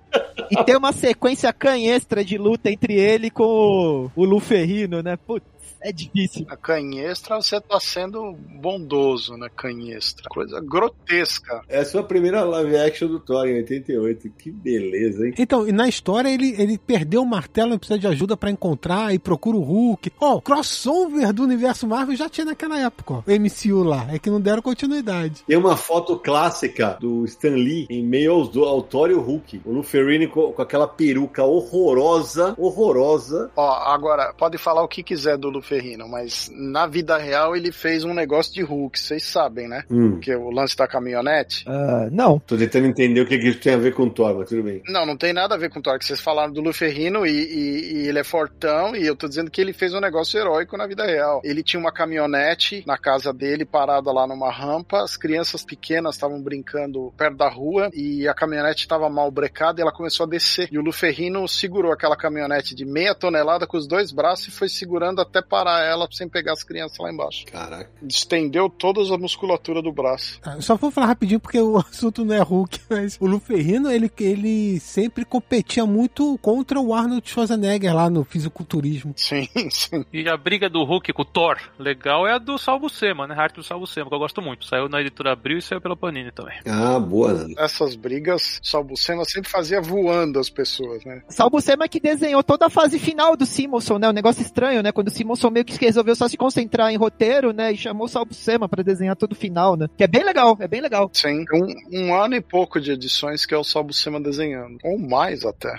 E tem uma sequência canhestra de luta entre ele com o, o Luferrino, né? Putz, é difícil. A canhestra, você tá sendo bondoso, né? Canhestra. Coisa grotesca. Essa foi a primeira live action do Thor em 88. Que beleza, hein? Então, e na história ele, ele perdeu o martelo e precisa de ajuda pra encontrar e procura o Hulk. Ó, o crossover do universo Marvel já tinha naquela época, ó. O MCU lá. É que não deram continuidade. Tem uma foto clássica do Stan Lee em meio aos do ao Thor e o Hulk. O Luferini com, com aquela peruca horrorosa, horrorosa. Ó, agora, pode falar o que quiser do Luferrino, mas na vida real ele fez um negócio de Hulk, vocês sabem, né? Hum, Que é o lance da caminhonete. Ah, não. tô tentando entender o que, que isso tem a ver com o Thor, mas tudo bem. Não, não tem nada a ver com o Thor, que vocês falaram do Luferrino e, e- e ele é fortão, e eu tô dizendo que ele fez um negócio heróico na vida real. Ele tinha uma caminhonete na casa dele, parada lá numa rampa, as crianças pequenas estavam brincando perto da rua, e a caminhonete estava mal brecada e ela começou a descer. E o Luferrino segurou aquela caminhonete de meia tonelada com os dois braços e foi segurando até parar ela sem pegar as crianças lá embaixo. Caraca. Estendeu toda a musculatura do braço. Ah, Só vou falar rapidinho porque o [LAUGHS] assunto não é Hulk, mas o Luferrino, ele, ele sempre competia muito contra o Arnold Schwarzenegger lá no fisiculturismo. Sim, [LAUGHS] sim. E a briga do Hulk com o Thor, legal, é a do Salvo Sema, né? A arte do Salvo Sema, que eu gosto muito. Saiu na editora Abril e saiu pela Panini também. Ah, boa, Nando. Essas brigas, Salbucema sempre fazia voando as pessoas, né? Salbucema que desenhou toda a fase final do Simonson, né? Um negócio estranho, né? Quando o Simonson meio que resolveu só se concentrar em roteiro, né? E chamou o Salbucema pra desenhar todo o final, né? Que é bem legal, é bem legal. Sim, um, um ano e pouco de edições que é o Salbucema desenhando. Ou mais até.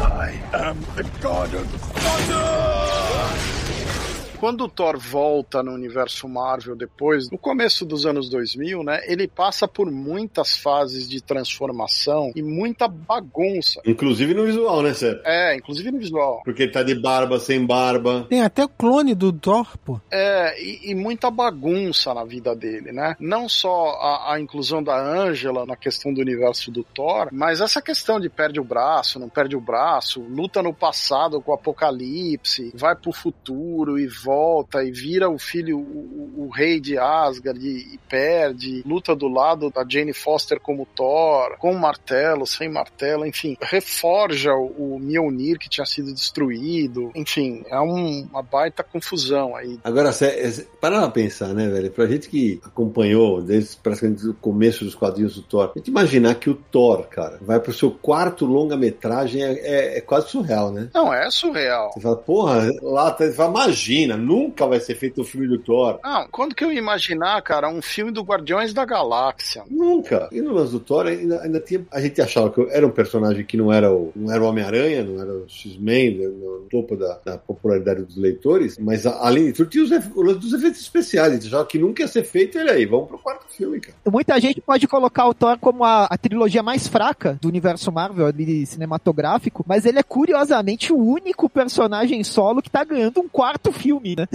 I am the god of thunder! Quando o Thor volta no universo Marvel depois, no começo dos anos 2000, né, ele passa por muitas fases de transformação e muita bagunça. Inclusive no visual, né, Sérgio? É, inclusive no visual. Porque ele tá de barba, sem barba. Tem até o clone do Thor, pô. É, e, e muita bagunça na vida dele, né? Não só a, a inclusão da Angela na questão do universo do Thor, mas essa questão de perde o braço, não perde o braço, luta no passado com o Apocalipse, vai pro futuro e volta e vira o filho, o, o rei de Asgard e, e perde, luta do lado da Jane Foster como Thor, com martelo, sem martelo, enfim, reforja o, o Mjolnir que tinha sido destruído, enfim, é um- uma baita confusão aí. Agora, cê- cê- para pra pensar, né, velho? Pra gente que acompanhou desde praticamente o começo dos quadrinhos do Thor, a gente imaginar que o Thor, cara, vai pro seu quarto longa-metragem é, é- é quase surreal, né? Não, é surreal. Você fala, porra, lá tá- você fala, imagina, nunca vai ser feito o filme do Thor. Não, quando que eu ia imaginar, cara, um filme do Guardiões da Galáxia? Nunca. E no lance do Thor ainda, ainda tinha. A gente achava que era um personagem que não era o, não era o Homem-Aranha, não era o X-Men, né, no topo da, da popularidade dos leitores, mas a- além de tudo, tinha os, o lance dos efeitos especiais. A gente achava que nunca ia ser feito, ele aí, vamos pro quarto filme, cara. Muita gente pode colocar o Thor como a, a trilogia mais fraca do universo Marvel ali, cinematográfico, mas ele é curiosamente o único personagem solo que tá ganhando um quarto filme, né?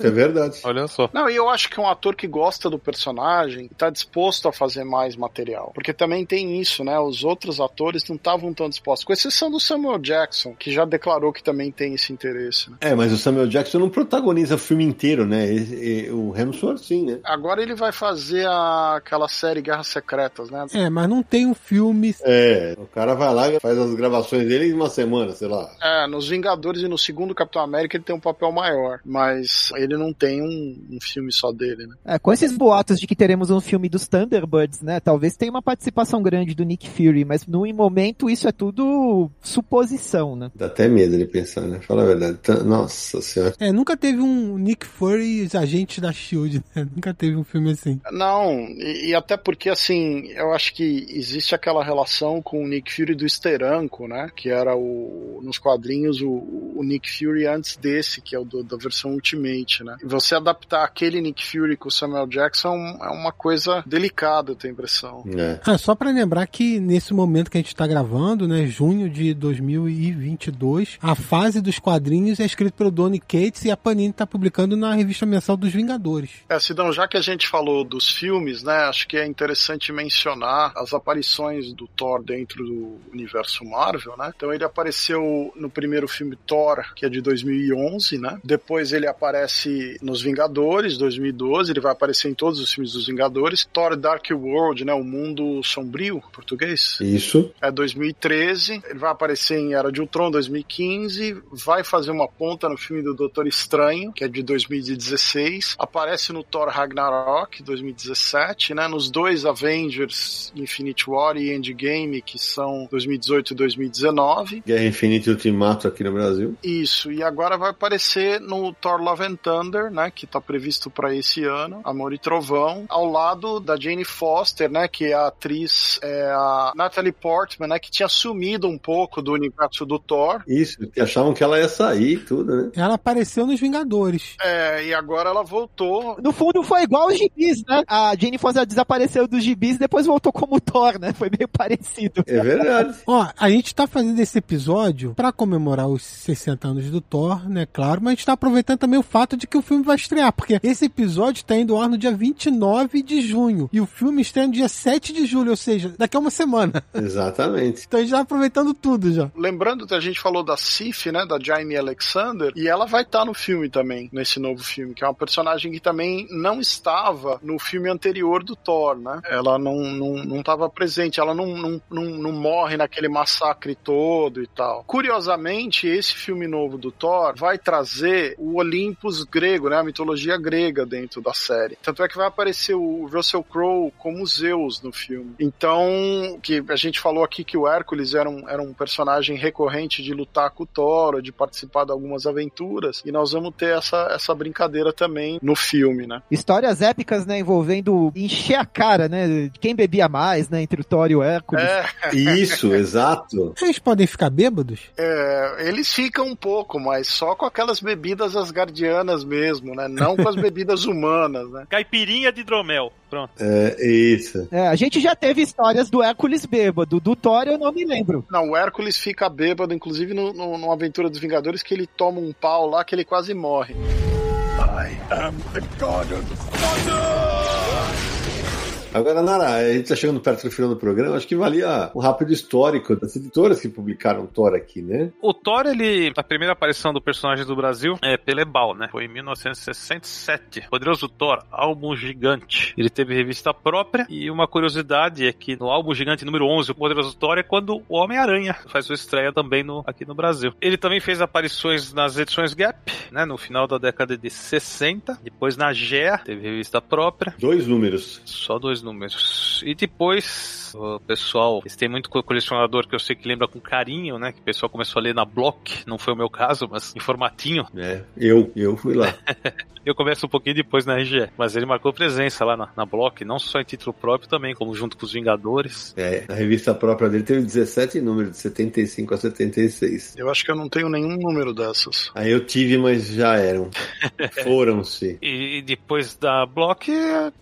É verdade. Olha só. Não, e eu acho que um ator que gosta do personagem tá disposto a fazer mais material. Porque também tem isso, né? Os outros atores não estavam tão dispostos. Com exceção do Samuel Jackson, que já declarou que também tem esse interesse. né? É, mas o Samuel Jackson não protagoniza o filme inteiro, né? E- e- o Hemsworth sim, né? Agora ele vai fazer a- aquela série Guerras Secretas, né? É, mas não tem um filme. É, o cara vai lá e faz as gravações dele em uma semana, sei lá. É, nos Vingadores e no segundo Capitão América ele tem um papel maior, mas ele não tem um, um filme só dele, né? É, com esses boatos de que teremos um filme dos Thunderbirds, né? Talvez tenha uma participação grande do Nick Fury, mas no momento isso é tudo suposição, né? Dá até medo de pensar, né? Fala a verdade. Tá- Nossa senhora. É, nunca teve um Nick Fury os agentes da Shield, né? [LAUGHS] Nunca teve um filme assim. Não, e, e até porque, assim, eu acho que existe aquela relação com o Nick Fury do Steranko, né? Que era o, nos quadrinhos o, o Nick Fury antes desse, que é o do- da versão Ultimate, né? E você adaptar aquele Nick Fury com o Samuel Jackson é uma coisa delicada, eu tenho a impressão. É. Ah, só pra lembrar que nesse momento que a gente tá gravando, né, junho de 2022, a fase dos quadrinhos é escrita pelo Donny Cates e a Panini tá publicando na revista mensal dos Vingadores. É, Sidão, já que a gente falou dos filmes, né, acho que é interessante mencionar as aparições do Thor dentro do universo Marvel, né? Então ele apareceu no primeiro filme Thor, que é de 2011, né? Depois ele aparece nos Vingadores, 2012, ele vai aparecer em todos os filmes dos Vingadores. Thor Dark World, né, o mundo sombrio, em português Isso. é 2013, ele vai aparecer em Era de Ultron 2015, vai fazer uma ponta no filme do Doutor Estranho, que é de 2016, aparece no Thor Ragnarok 2017, né, nos dois Avengers Infinite War e Endgame, que são 2018 e 2019. Guerra Infinita e Ultimato aqui no Brasil. Isso, e agora vai aparecer no Thor Love and Thunder, né, que tá previsto para esse ano, Amor e Trovão, ao lado da Jane Foster, né, que é a atriz, é a Natalie Portman, né, que tinha sumido um pouco do universo do Thor. Isso, que achavam que ela ia sair e tudo, né? Ela apareceu nos Vingadores. É, e agora ela voltou. No fundo foi igual aos gibis, né? A Jane Foster desapareceu dos gibis e depois voltou como Thor, né? Foi meio parecido. É verdade. [LAUGHS] Ó, a gente tá fazendo esse episódio pra comemorar os 60 anos do Thor, né, claro, mas a gente tá aproveitando também o fato de que o filme vai estrear, porque esse episódio tá indo ao ar no dia 29 de junho e o filme estreia no dia 7 de julho, ou seja, daqui a uma semana. [LAUGHS] Exatamente. Então a gente tá aproveitando tudo já. Lembrando que a gente falou da Sif, né, da Jaime Alexander, e ela vai estar no filme também, nesse novo filme, que é uma personagem que também não estava no filme anterior do Thor, né? Ela não não, não estava presente, ela não, não, não, não morre naquele massacre todo e tal. Curiosamente, esse filme novo do Thor vai trazer o Olympus grego, né, a mitologia grega dentro da série. Tanto é que vai aparecer o Russell Crowe como Zeus no filme. Então, que a gente falou aqui que o Hércules era um, era um personagem recorrente de lutar com o Thor, de participar de algumas aventuras, e nós vamos ter essa, essa brincadeira também no filme, né? Histórias épicas, né? Envolvendo encher a cara, né? de Quem bebia mais, né? Entre o Thor e o Hércules. É, Isso, [LAUGHS] exato. Eles podem ficar bêbados? é, eles ficam um pouco, mas só com aquelas bebidas, as asgardianas mesmo, né? Não com as [LAUGHS] bebidas humanas, né? Caipirinha de hidromel. Pronto. É, isso. É, a gente já teve histórias do Hércules bêbado. Do Thor eu não me lembro. Não, o Hércules fica bêbado, inclusive no, no, numa aventura dos Vingadores, que ele toma um pau lá que ele quase morre. I am the god of thunder! Agora, Nara, a gente tá chegando perto do final do programa, acho que valia um rápido histórico das editoras que publicaram Thor aqui, né? O Thor, ele. A primeira aparição do personagem do Brasil é Pelebal, né? Foi em 1967. Poderoso Thor, álbum gigante. Ele teve revista própria e uma curiosidade é que no álbum gigante número 11, o Poderoso Thor é quando o Homem-Aranha faz sua estreia também no, aqui no Brasil. Ele também fez aparições nas edições Gap, né? No final da década de 60. Depois na GEA, teve revista própria. Dois números. Só dois números. E depois, o pessoal, eles têm muito colecionador que eu sei que lembra com carinho, né? Que o pessoal começou a ler na Block, não foi o meu caso, mas em formatinho. É, eu, eu fui lá. [LAUGHS] Eu começo um pouquinho depois na RGE, mas ele marcou presença lá na, na Block, não só em título próprio também, como junto com os Vingadores. É, a revista própria dele teve 17 números, de 75 a 76. Eu acho que eu não tenho nenhum número dessas. Aí eu tive, mas já eram. [LAUGHS] Foram-se. E, e depois da Block,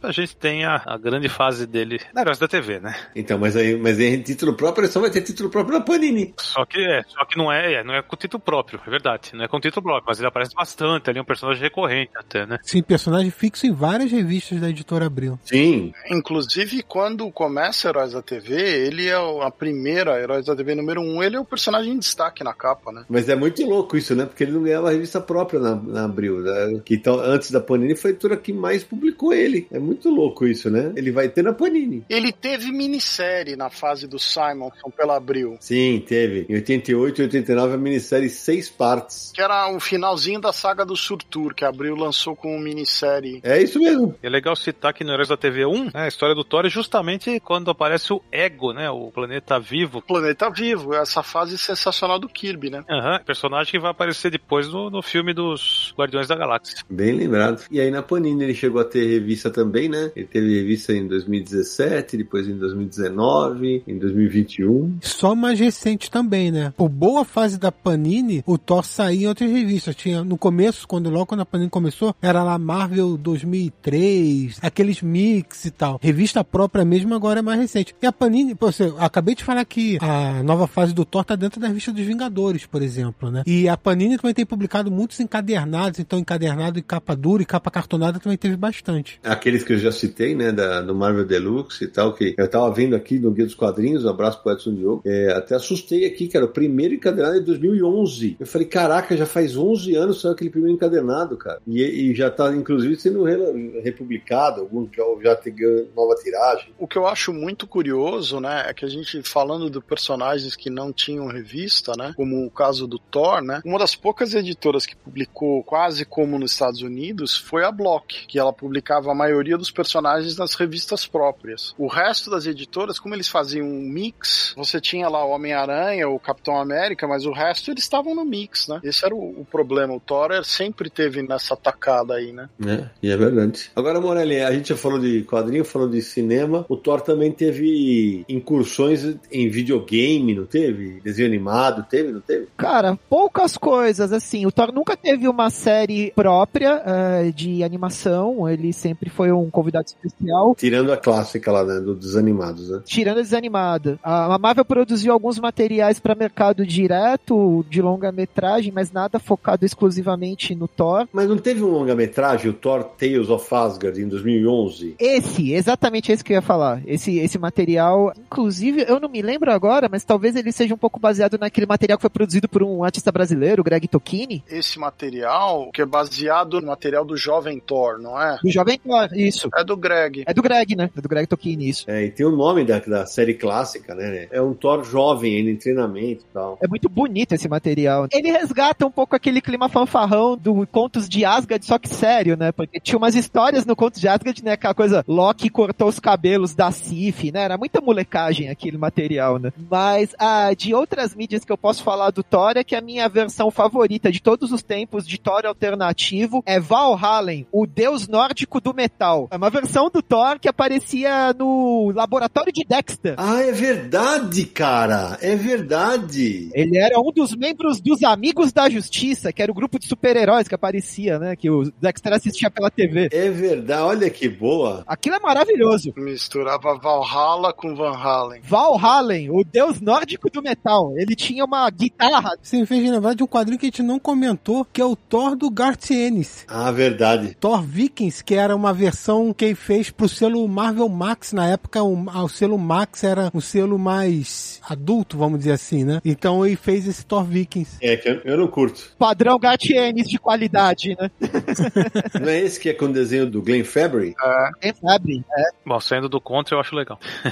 a gente tem a, a grande fase dele na Heróis da TV, né? Então, mas aí, mas aí em título próprio ele só vai ter título próprio na Panini. Só que é, só que não é, é, não é com título próprio, é verdade. Não é com título próprio, mas ele aparece bastante ali, é um personagem recorrente até, né? Sim, personagem fixo em várias revistas da editora Abril. Sim. Inclusive, quando começa Heróis da TV, ele é a primeira Heróis da TV número 1, ele é o personagem em destaque na capa, né? Mas é muito louco isso, né? Porque ele não ganhava revista própria na, na Abril. Né? Que então, antes da Panini foi a editora que mais publicou ele. É muito louco isso, né? Ele vai ter na Panini. Ele teve minissérie na fase do Simonson pela Abril. Sim, teve. Em 88 e 89 a minissérie seis partes. Que era o finalzinho da saga do Surtur, que a Abril lançou com minissérie. É isso mesmo. E é legal citar que no Heróis da TV 1, né, a história do Thor é justamente quando aparece o Ego, né? O planeta vivo. Planeta Vivo, essa fase sensacional do Kirby, né? Aham, personagem que vai aparecer depois no, no filme dos Guardiões da Galáxia. Bem lembrado. E aí na Panini ele chegou a ter revista também, né? Ele teve revista em 2017, depois em 2019, em 2021. Só mais recente também, né? Por boa fase da Panini, o Thor saía em outras revistas. Tinha no começo, quando logo quando a Panini começou, era lá Marvel 2003, aqueles mix e tal. Revista própria mesmo agora é mais recente. E a Panini, pô, você, acabei de falar que a nova fase do Thor tá dentro da revista dos Vingadores, por exemplo, né? E a Panini também tem publicado muitos encadernados, então encadernado em capa dura e capa cartonada também teve bastante. Aqueles que eu já citei, né? Da, do Marvel Deluxe e tal, que eu tava vendo aqui no Guia dos Quadrinhos, um abraço pro Edson Diogo. É, até assustei aqui, era o primeiro encadernado de 2011. Eu falei, caraca, já faz 11 anos saiu aquele primeiro encadernado, cara. E, e já tá, inclusive, sendo re- republicado, alguns já, já tem nova tiragem. O que eu acho muito curioso, né, é que a gente falando de personagens que não tinham revista, né, como o caso do Thor, né, uma das poucas editoras que publicou quase como nos Estados Unidos foi a Block, que ela publicava a maioria dos personagens nas revistas próprias. O resto das editoras, como eles faziam um mix, você tinha lá o Homem-Aranha, o Capitão América, mas o resto eles estavam no mix, né? Esse era o, o problema. O Thor sempre teve nessa tacada aí, né? É, e é verdade. Agora, Morelli, a gente já falou de quadrinho, falou de cinema. O Thor também teve incursões em videogame, não teve? Desenho animado, teve, não teve? Cara, poucas coisas, assim. O Thor nunca teve uma série própria eh, de animação. Ele sempre foi um convidado especial. Tirando a clássica lá, né, do Desanimados, né? Tirando a desanimada. A Marvel produziu alguns materiais para mercado direto, de longa-metragem, mas nada focado exclusivamente no Thor. Mas não teve um longa-metragem, o Thor Tales of Asgard, em 2011? Esse, exatamente esse que eu ia falar. Esse, esse material, inclusive, eu não me lembro agora, mas talvez ele seja um pouco baseado naquele material que foi produzido por um artista brasileiro, Greg Tocchini. Esse material, que é baseado no material do Jovem Thor, não é? Do Jovem Thor, isso. É do Greg. É do Greg, né? É do Greg Tocchini, isso. É, e tem o nome da, da série clássica, né? É um Thor jovem, ainda em treinamento e tal. É muito bonito esse material. Ele resgata um pouco aquele clima fanfarrão do Contos de Asgard, só que sério, né? Porque tinha umas histórias no Contos de Asgard, né? Aquela coisa, Loki cortou os cabelos da Sif, né? Era muita molecagem aquele material, né? Mas ah, de outras mídias que eu posso falar do Thor é que a minha versão favorita de todos os tempos de Thor alternativo é Valhallen, o deus nórdico do metal. É uma versão do Thor que aparecia no Laboratório de Dexter. Ah, é verdade, cara. É verdade. Ele era um dos membros dos Amigos da Justiça, que era o grupo de super-heróis que aparecia, né? Que o Dexter assistia pela TV. É verdade. Olha que boa. Aquilo é maravilhoso. Misturava Valhalla com Van Halen. Valhalla, o deus nórdico do metal. Ele tinha uma guitarra. Você me fez lembrar de um quadrinho que a gente não comentou, que é o Thor do Garth Ennis. Ah, verdade. Thor Vikings, que era uma versão que ele fez pro selo Marvel Max. Na época, o, o selo Max era um selo mais adulto, vamos dizer assim, né? Então ele fez esse Thor Vikings. É, que eu, eu não curto. Padrão Garth Ennis de qualidade, né? [LAUGHS] Não é esse que é com o desenho do Glenn Fabry? Quem sabe? É. Bom, saindo do contra eu acho legal. [LAUGHS]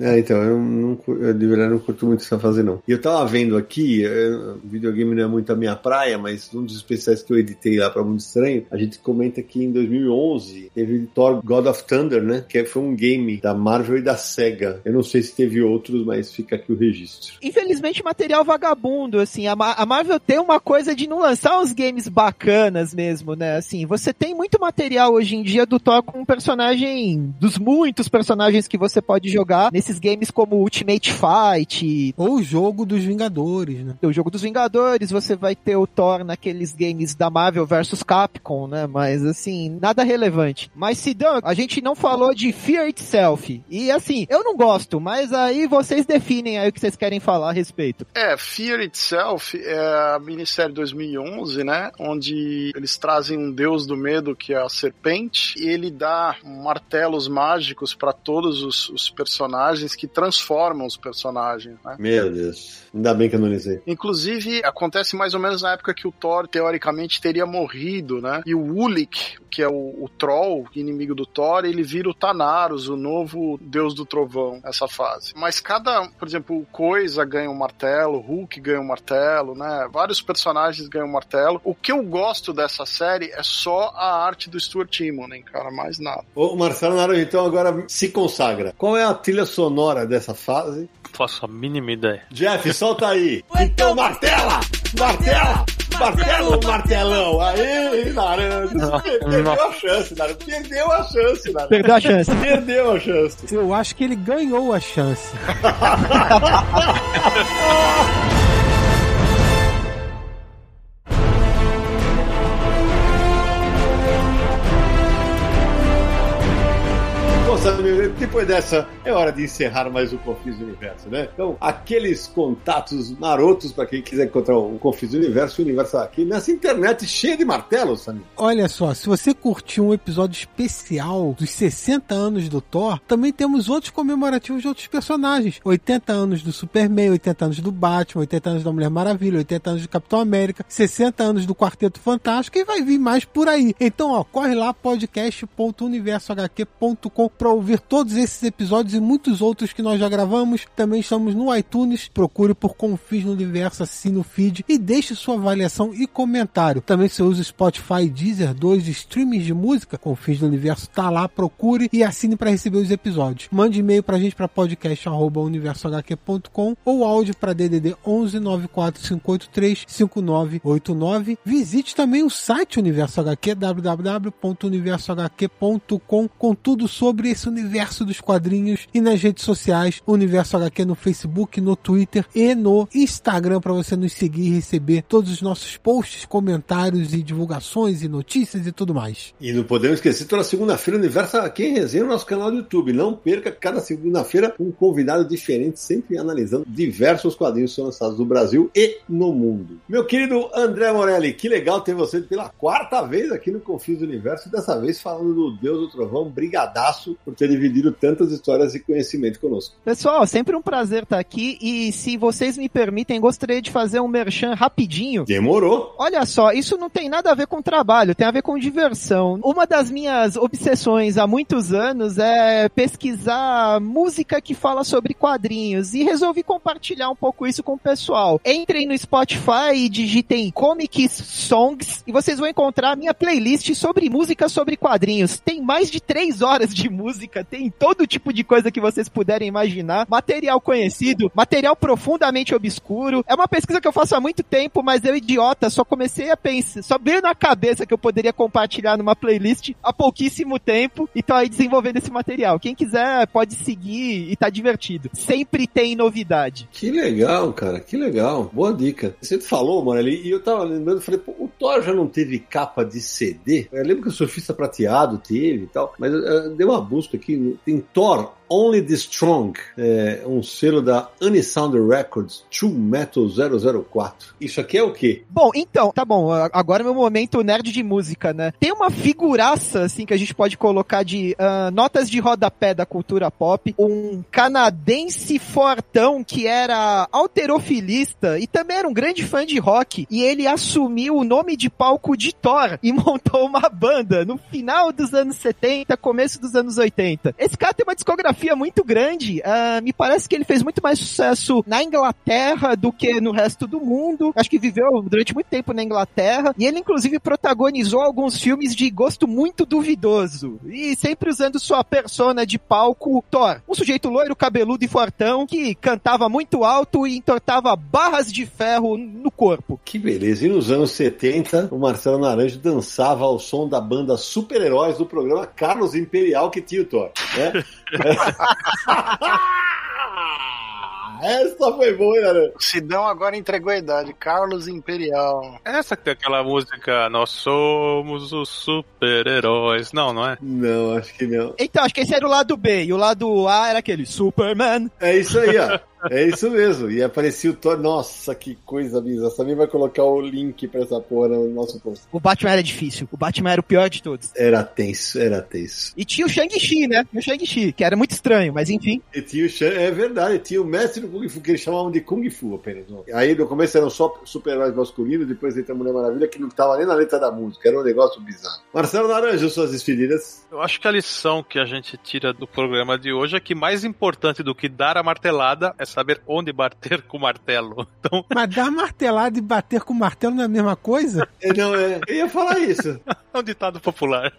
É, então, eu não eu de verdade não curto muito essa fase, não. E eu tava vendo aqui, eh, videogame não é muito a minha praia, mas um dos especiais que eu editei lá pra Mundo Estranho, a gente comenta que em 2011 teve Thor God of Thunder, né? Que foi um game da Marvel e da SEGA. Eu não sei se teve outros, mas fica aqui o registro. Infelizmente, material vagabundo, assim, a, Ma- a Marvel tem uma coisa de não lançar uns games bacanas mesmo, né, assim, você tem muito material hoje em dia do Thor com um personagem, dos muitos personagens que você pode jogar nesses games como Ultimate Fight, Ou o jogo dos Vingadores, né? o jogo dos Vingadores, você vai ter o Thor naqueles games da Marvel versus Capcom, né? Mas assim, nada relevante. Mas Sidão, a gente não falou de Fear Itself. E assim, eu não gosto, mas aí vocês definem aí o que vocês querem falar a respeito. É, Fear Itself é a minissérie 2011, né? Onde eles trazem um deus do medo que é a serpente e ele dá martelos mágicos para todos os, os personagens que transformam os personagens, né? Meu Deus. Ainda bem que eu não lisei. Inclusive, acontece mais ou menos na época que o Thor, teoricamente, teria morrido, né? E o Ulik, que é o, o Troll, inimigo do Thor, ele vira o Thanaros, o novo deus do trovão, nessa fase. Mas cada, por exemplo, o Coisa ganha um martelo, o Hulk ganha um martelo, né? Vários personagens ganham um martelo. O que eu gosto dessa série é só a arte do Stuart Timonen, cara, mais nada. O Marcelo Naranjo, então, agora se consagra. Qual é a trilha sonora dessa fase? Faço a mínima ideia. Jeff, solta aí. Então, martela! Martela! Martelo, martelão! Aí, Naranjo. Perdeu a chance, Naranjo. Perdeu a chance, Naranjo. Perdeu a chance. Perdeu a chance. Eu acho que ele ganhou a chance. [LAUGHS] Bom, Samir, depois dessa, é hora de encerrar mais o Confis Universo, né? Então, aqueles contatos marotos para quem quiser encontrar o Confis Universo, o universo aqui nessa internet cheia de martelos, Samir. Olha só, se você curtiu um episódio especial dos 60 anos do Thor, também temos outros comemorativos de outros personagens. 80 anos do Superman, 80 anos do Batman, 80 anos da Mulher Maravilha, 80 anos do Capitão América, 60 anos do Quarteto Fantástico e vai vir mais por aí. Então, ó, corre lá podcast.universohq.com para ouvir todos esses episódios e muitos outros que nós já gravamos. Também estamos no iTunes, procure por Confis no Universo, assine o feed e deixe sua avaliação e comentário. Também se usa Spotify, Deezer, dois streamings de música, Confis do Universo tá lá, procure e assine para receber os episódios. Mande e-mail pra gente para podcast@universohq.com ou áudio para DDD 11 94583 5989. Visite também o site Universo HQ www.universohq.com com tudo sobre esse universo dos quadrinhos e nas redes sociais, Universo HQ no Facebook, no Twitter e no Instagram para você nos seguir e receber todos os nossos posts, comentários e divulgações e notícias e tudo mais. E não podemos esquecer, toda segunda-feira, Universo aqui em resenha no nosso canal do YouTube. Não perca cada segunda-feira um convidado diferente, sempre analisando diversos quadrinhos que são lançados no Brasil e no mundo. Meu querido André Morelli, que legal ter você pela quarta vez aqui no Confis do Universo, dessa vez falando do Deus do Trovão. Brigadaço por ter dividido tantas histórias e conhecimento conosco. Pessoal, sempre um prazer estar aqui e se vocês me permitem, gostaria de fazer um merchan rapidinho. Demorou. Olha só, isso não tem nada a ver com trabalho, tem a ver com diversão. Uma das minhas obsessões há muitos anos é pesquisar música que fala sobre quadrinhos e resolvi compartilhar um pouco isso com o pessoal. Entrem no Spotify e digitem Comics Songs e vocês vão encontrar a minha playlist sobre música sobre quadrinhos. Tem mais de três horas de música, tem todo tipo de coisa que vocês puderem imaginar, material conhecido, material profundamente obscuro. É uma pesquisa que eu faço há muito tempo, mas eu, idiota, só comecei a pensar, só veio na cabeça que eu poderia compartilhar numa playlist há pouquíssimo tempo e tô aí desenvolvendo esse material. Quem quiser pode seguir e tá divertido. Sempre tem novidade. Que legal, cara, que legal. Boa dica. Você falou, mano, ali, e eu tava lembrando, falei, pô, o Thor já não teve capa de CD? Eu lembro que o Surfista Prateado teve e tal, mas eu, eu dei uma busca aqui, tem Thor Only the Strong, é um selo da Unisound Records, True Metal 004. Isso aqui é o quê? Bom, então, tá bom, agora é meu momento nerd de música, né? Tem uma figuraça, assim, que a gente pode colocar de uh, notas de rodapé da cultura pop, um canadense fortão que era alterofilista e também era um grande fã de rock, e ele assumiu o nome de palco de Thor e [LAUGHS] montou uma banda no final dos anos 70, começo dos anos 80. Esse cara tem uma discografia discografia muito grande. Uh, me parece que ele fez muito mais sucesso na Inglaterra do que no resto do mundo. Acho que viveu durante muito tempo na Inglaterra. E ele, inclusive, protagonizou alguns filmes de gosto muito duvidoso. E sempre usando sua persona de palco Thor. Um sujeito loiro, cabeludo e fortão que cantava muito alto e entortava barras de ferro no corpo. Que beleza. E nos anos 70, o Marcelo Naranjo dançava ao som da banda Super-Heróis do programa Carlos Imperial que tinha o Thor. Né? [LAUGHS] [LAUGHS] Essa foi boa, né? O Sidão agora entregou a idade. Carlos Imperial. Essa que tem aquela música Nós somos os super-heróis. Não, não é? Não, acho que não. Então, acho que esse era o lado B. E o lado A era aquele Superman. É isso aí, ó. É isso mesmo. E aparecia o Thor. Nossa, que coisa bizarra. Samir vai colocar o link pra essa porra no nosso post. O Batman era difícil. O Batman era o pior de todos. Era tenso, era tenso. E tinha o Shang-Chi, né? Tinha o Shang-Chi, que era muito estranho, mas enfim. E tinha o Shang, é verdade, tinha o mestre do Kung Fu, que eles chamavam de Kung Fu apenas. Não. Aí no começo eram só super-heróis masculinos, depois entra a Mulher Maravilha, que não tava nem na letra da música, era um negócio bizarro. Marcelo Naranjo, suas despedidas. Eu acho que a lição que a gente tira do programa de hoje é que mais importante do que dar a martelada é saber onde bater com o martelo. [LAUGHS] Então... Mas dar martelada e bater com o martelo não é a mesma coisa? [LAUGHS] É, não, é. Eu ia falar isso. [LAUGHS] é um ditado popular.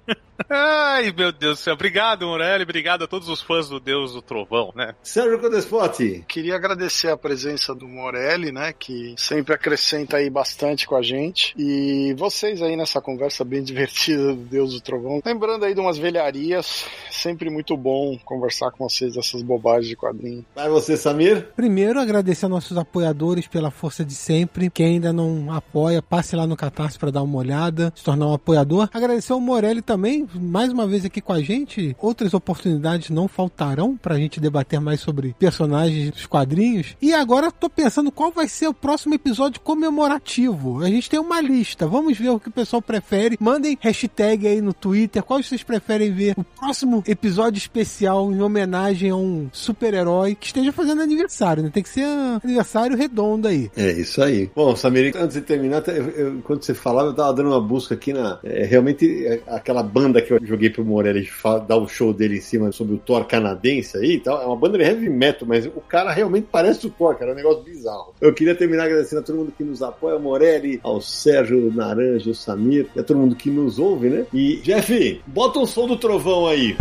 Ai, meu Deus do céu. Obrigado, Morelli. Obrigado a todos os fãs do Deus do Trovão, né? Sérgio Codespot. Queria agradecer a presença do Morelli, né? Que sempre acrescenta aí bastante com a gente. E vocês aí nessa conversa bem divertida do Deus do Trovão. Lembrando aí de umas velharias. Sempre muito bom conversar com vocês dessas bobagens de quadrinho. Vai você, Samir. Primeiro, agradecer a nossos apoiadores pela força de sempre. Quem ainda não apoia, passe lá no Catarse para dar uma olhada, se tornar um apoiador. Agradecer ao Morelli também mais uma vez aqui com a gente. Outras oportunidades não faltarão para a gente debater mais sobre personagens dos quadrinhos. E agora tô pensando qual vai ser o próximo episódio comemorativo. A gente tem uma lista. Vamos ver o que o pessoal prefere. Mandem hashtag aí no Twitter. Qual vocês preferem ver o próximo episódio especial em homenagem a um super-herói que esteja fazendo aniversário, né? Tem que ser aniversário redondo aí. É isso aí. Bom, Samir, antes de terminar, eu, eu, enquanto você falava, eu tava dando uma busca aqui na. É, realmente, é, aquela banda que eu joguei pro Morelli dar o show dele em cima sobre o Thor canadense aí e tal. É uma banda de heavy metal, mas o cara realmente parece o Thor, cara. É um negócio bizarro. Eu queria terminar agradecendo a todo mundo que nos apoia, ao Morelli, ao Sérgio Naranja, ao Samir, e a todo mundo que nos ouve, né? E, Jeff, bota o som do trovão aí.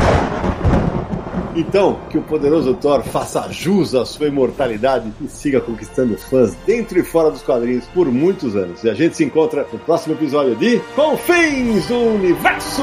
Então, que o poderoso Thor faça jus à sua imortalidade e siga conquistando fãs dentro e fora dos quadrinhos por muitos anos. E a gente se encontra no próximo episódio de Confins do Universo!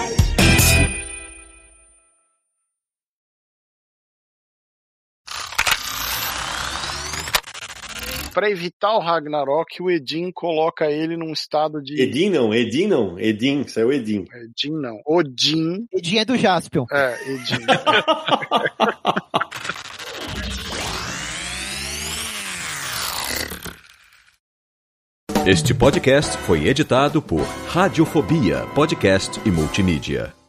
Para evitar o Ragnarok, o Edin coloca ele num estado de. Edin não, Edin não, Edin, saiu Edin. Edin não. Odin. Edin é do Jaspion. É, Edin. Este podcast foi editado por Radiofobia, podcast e multimídia.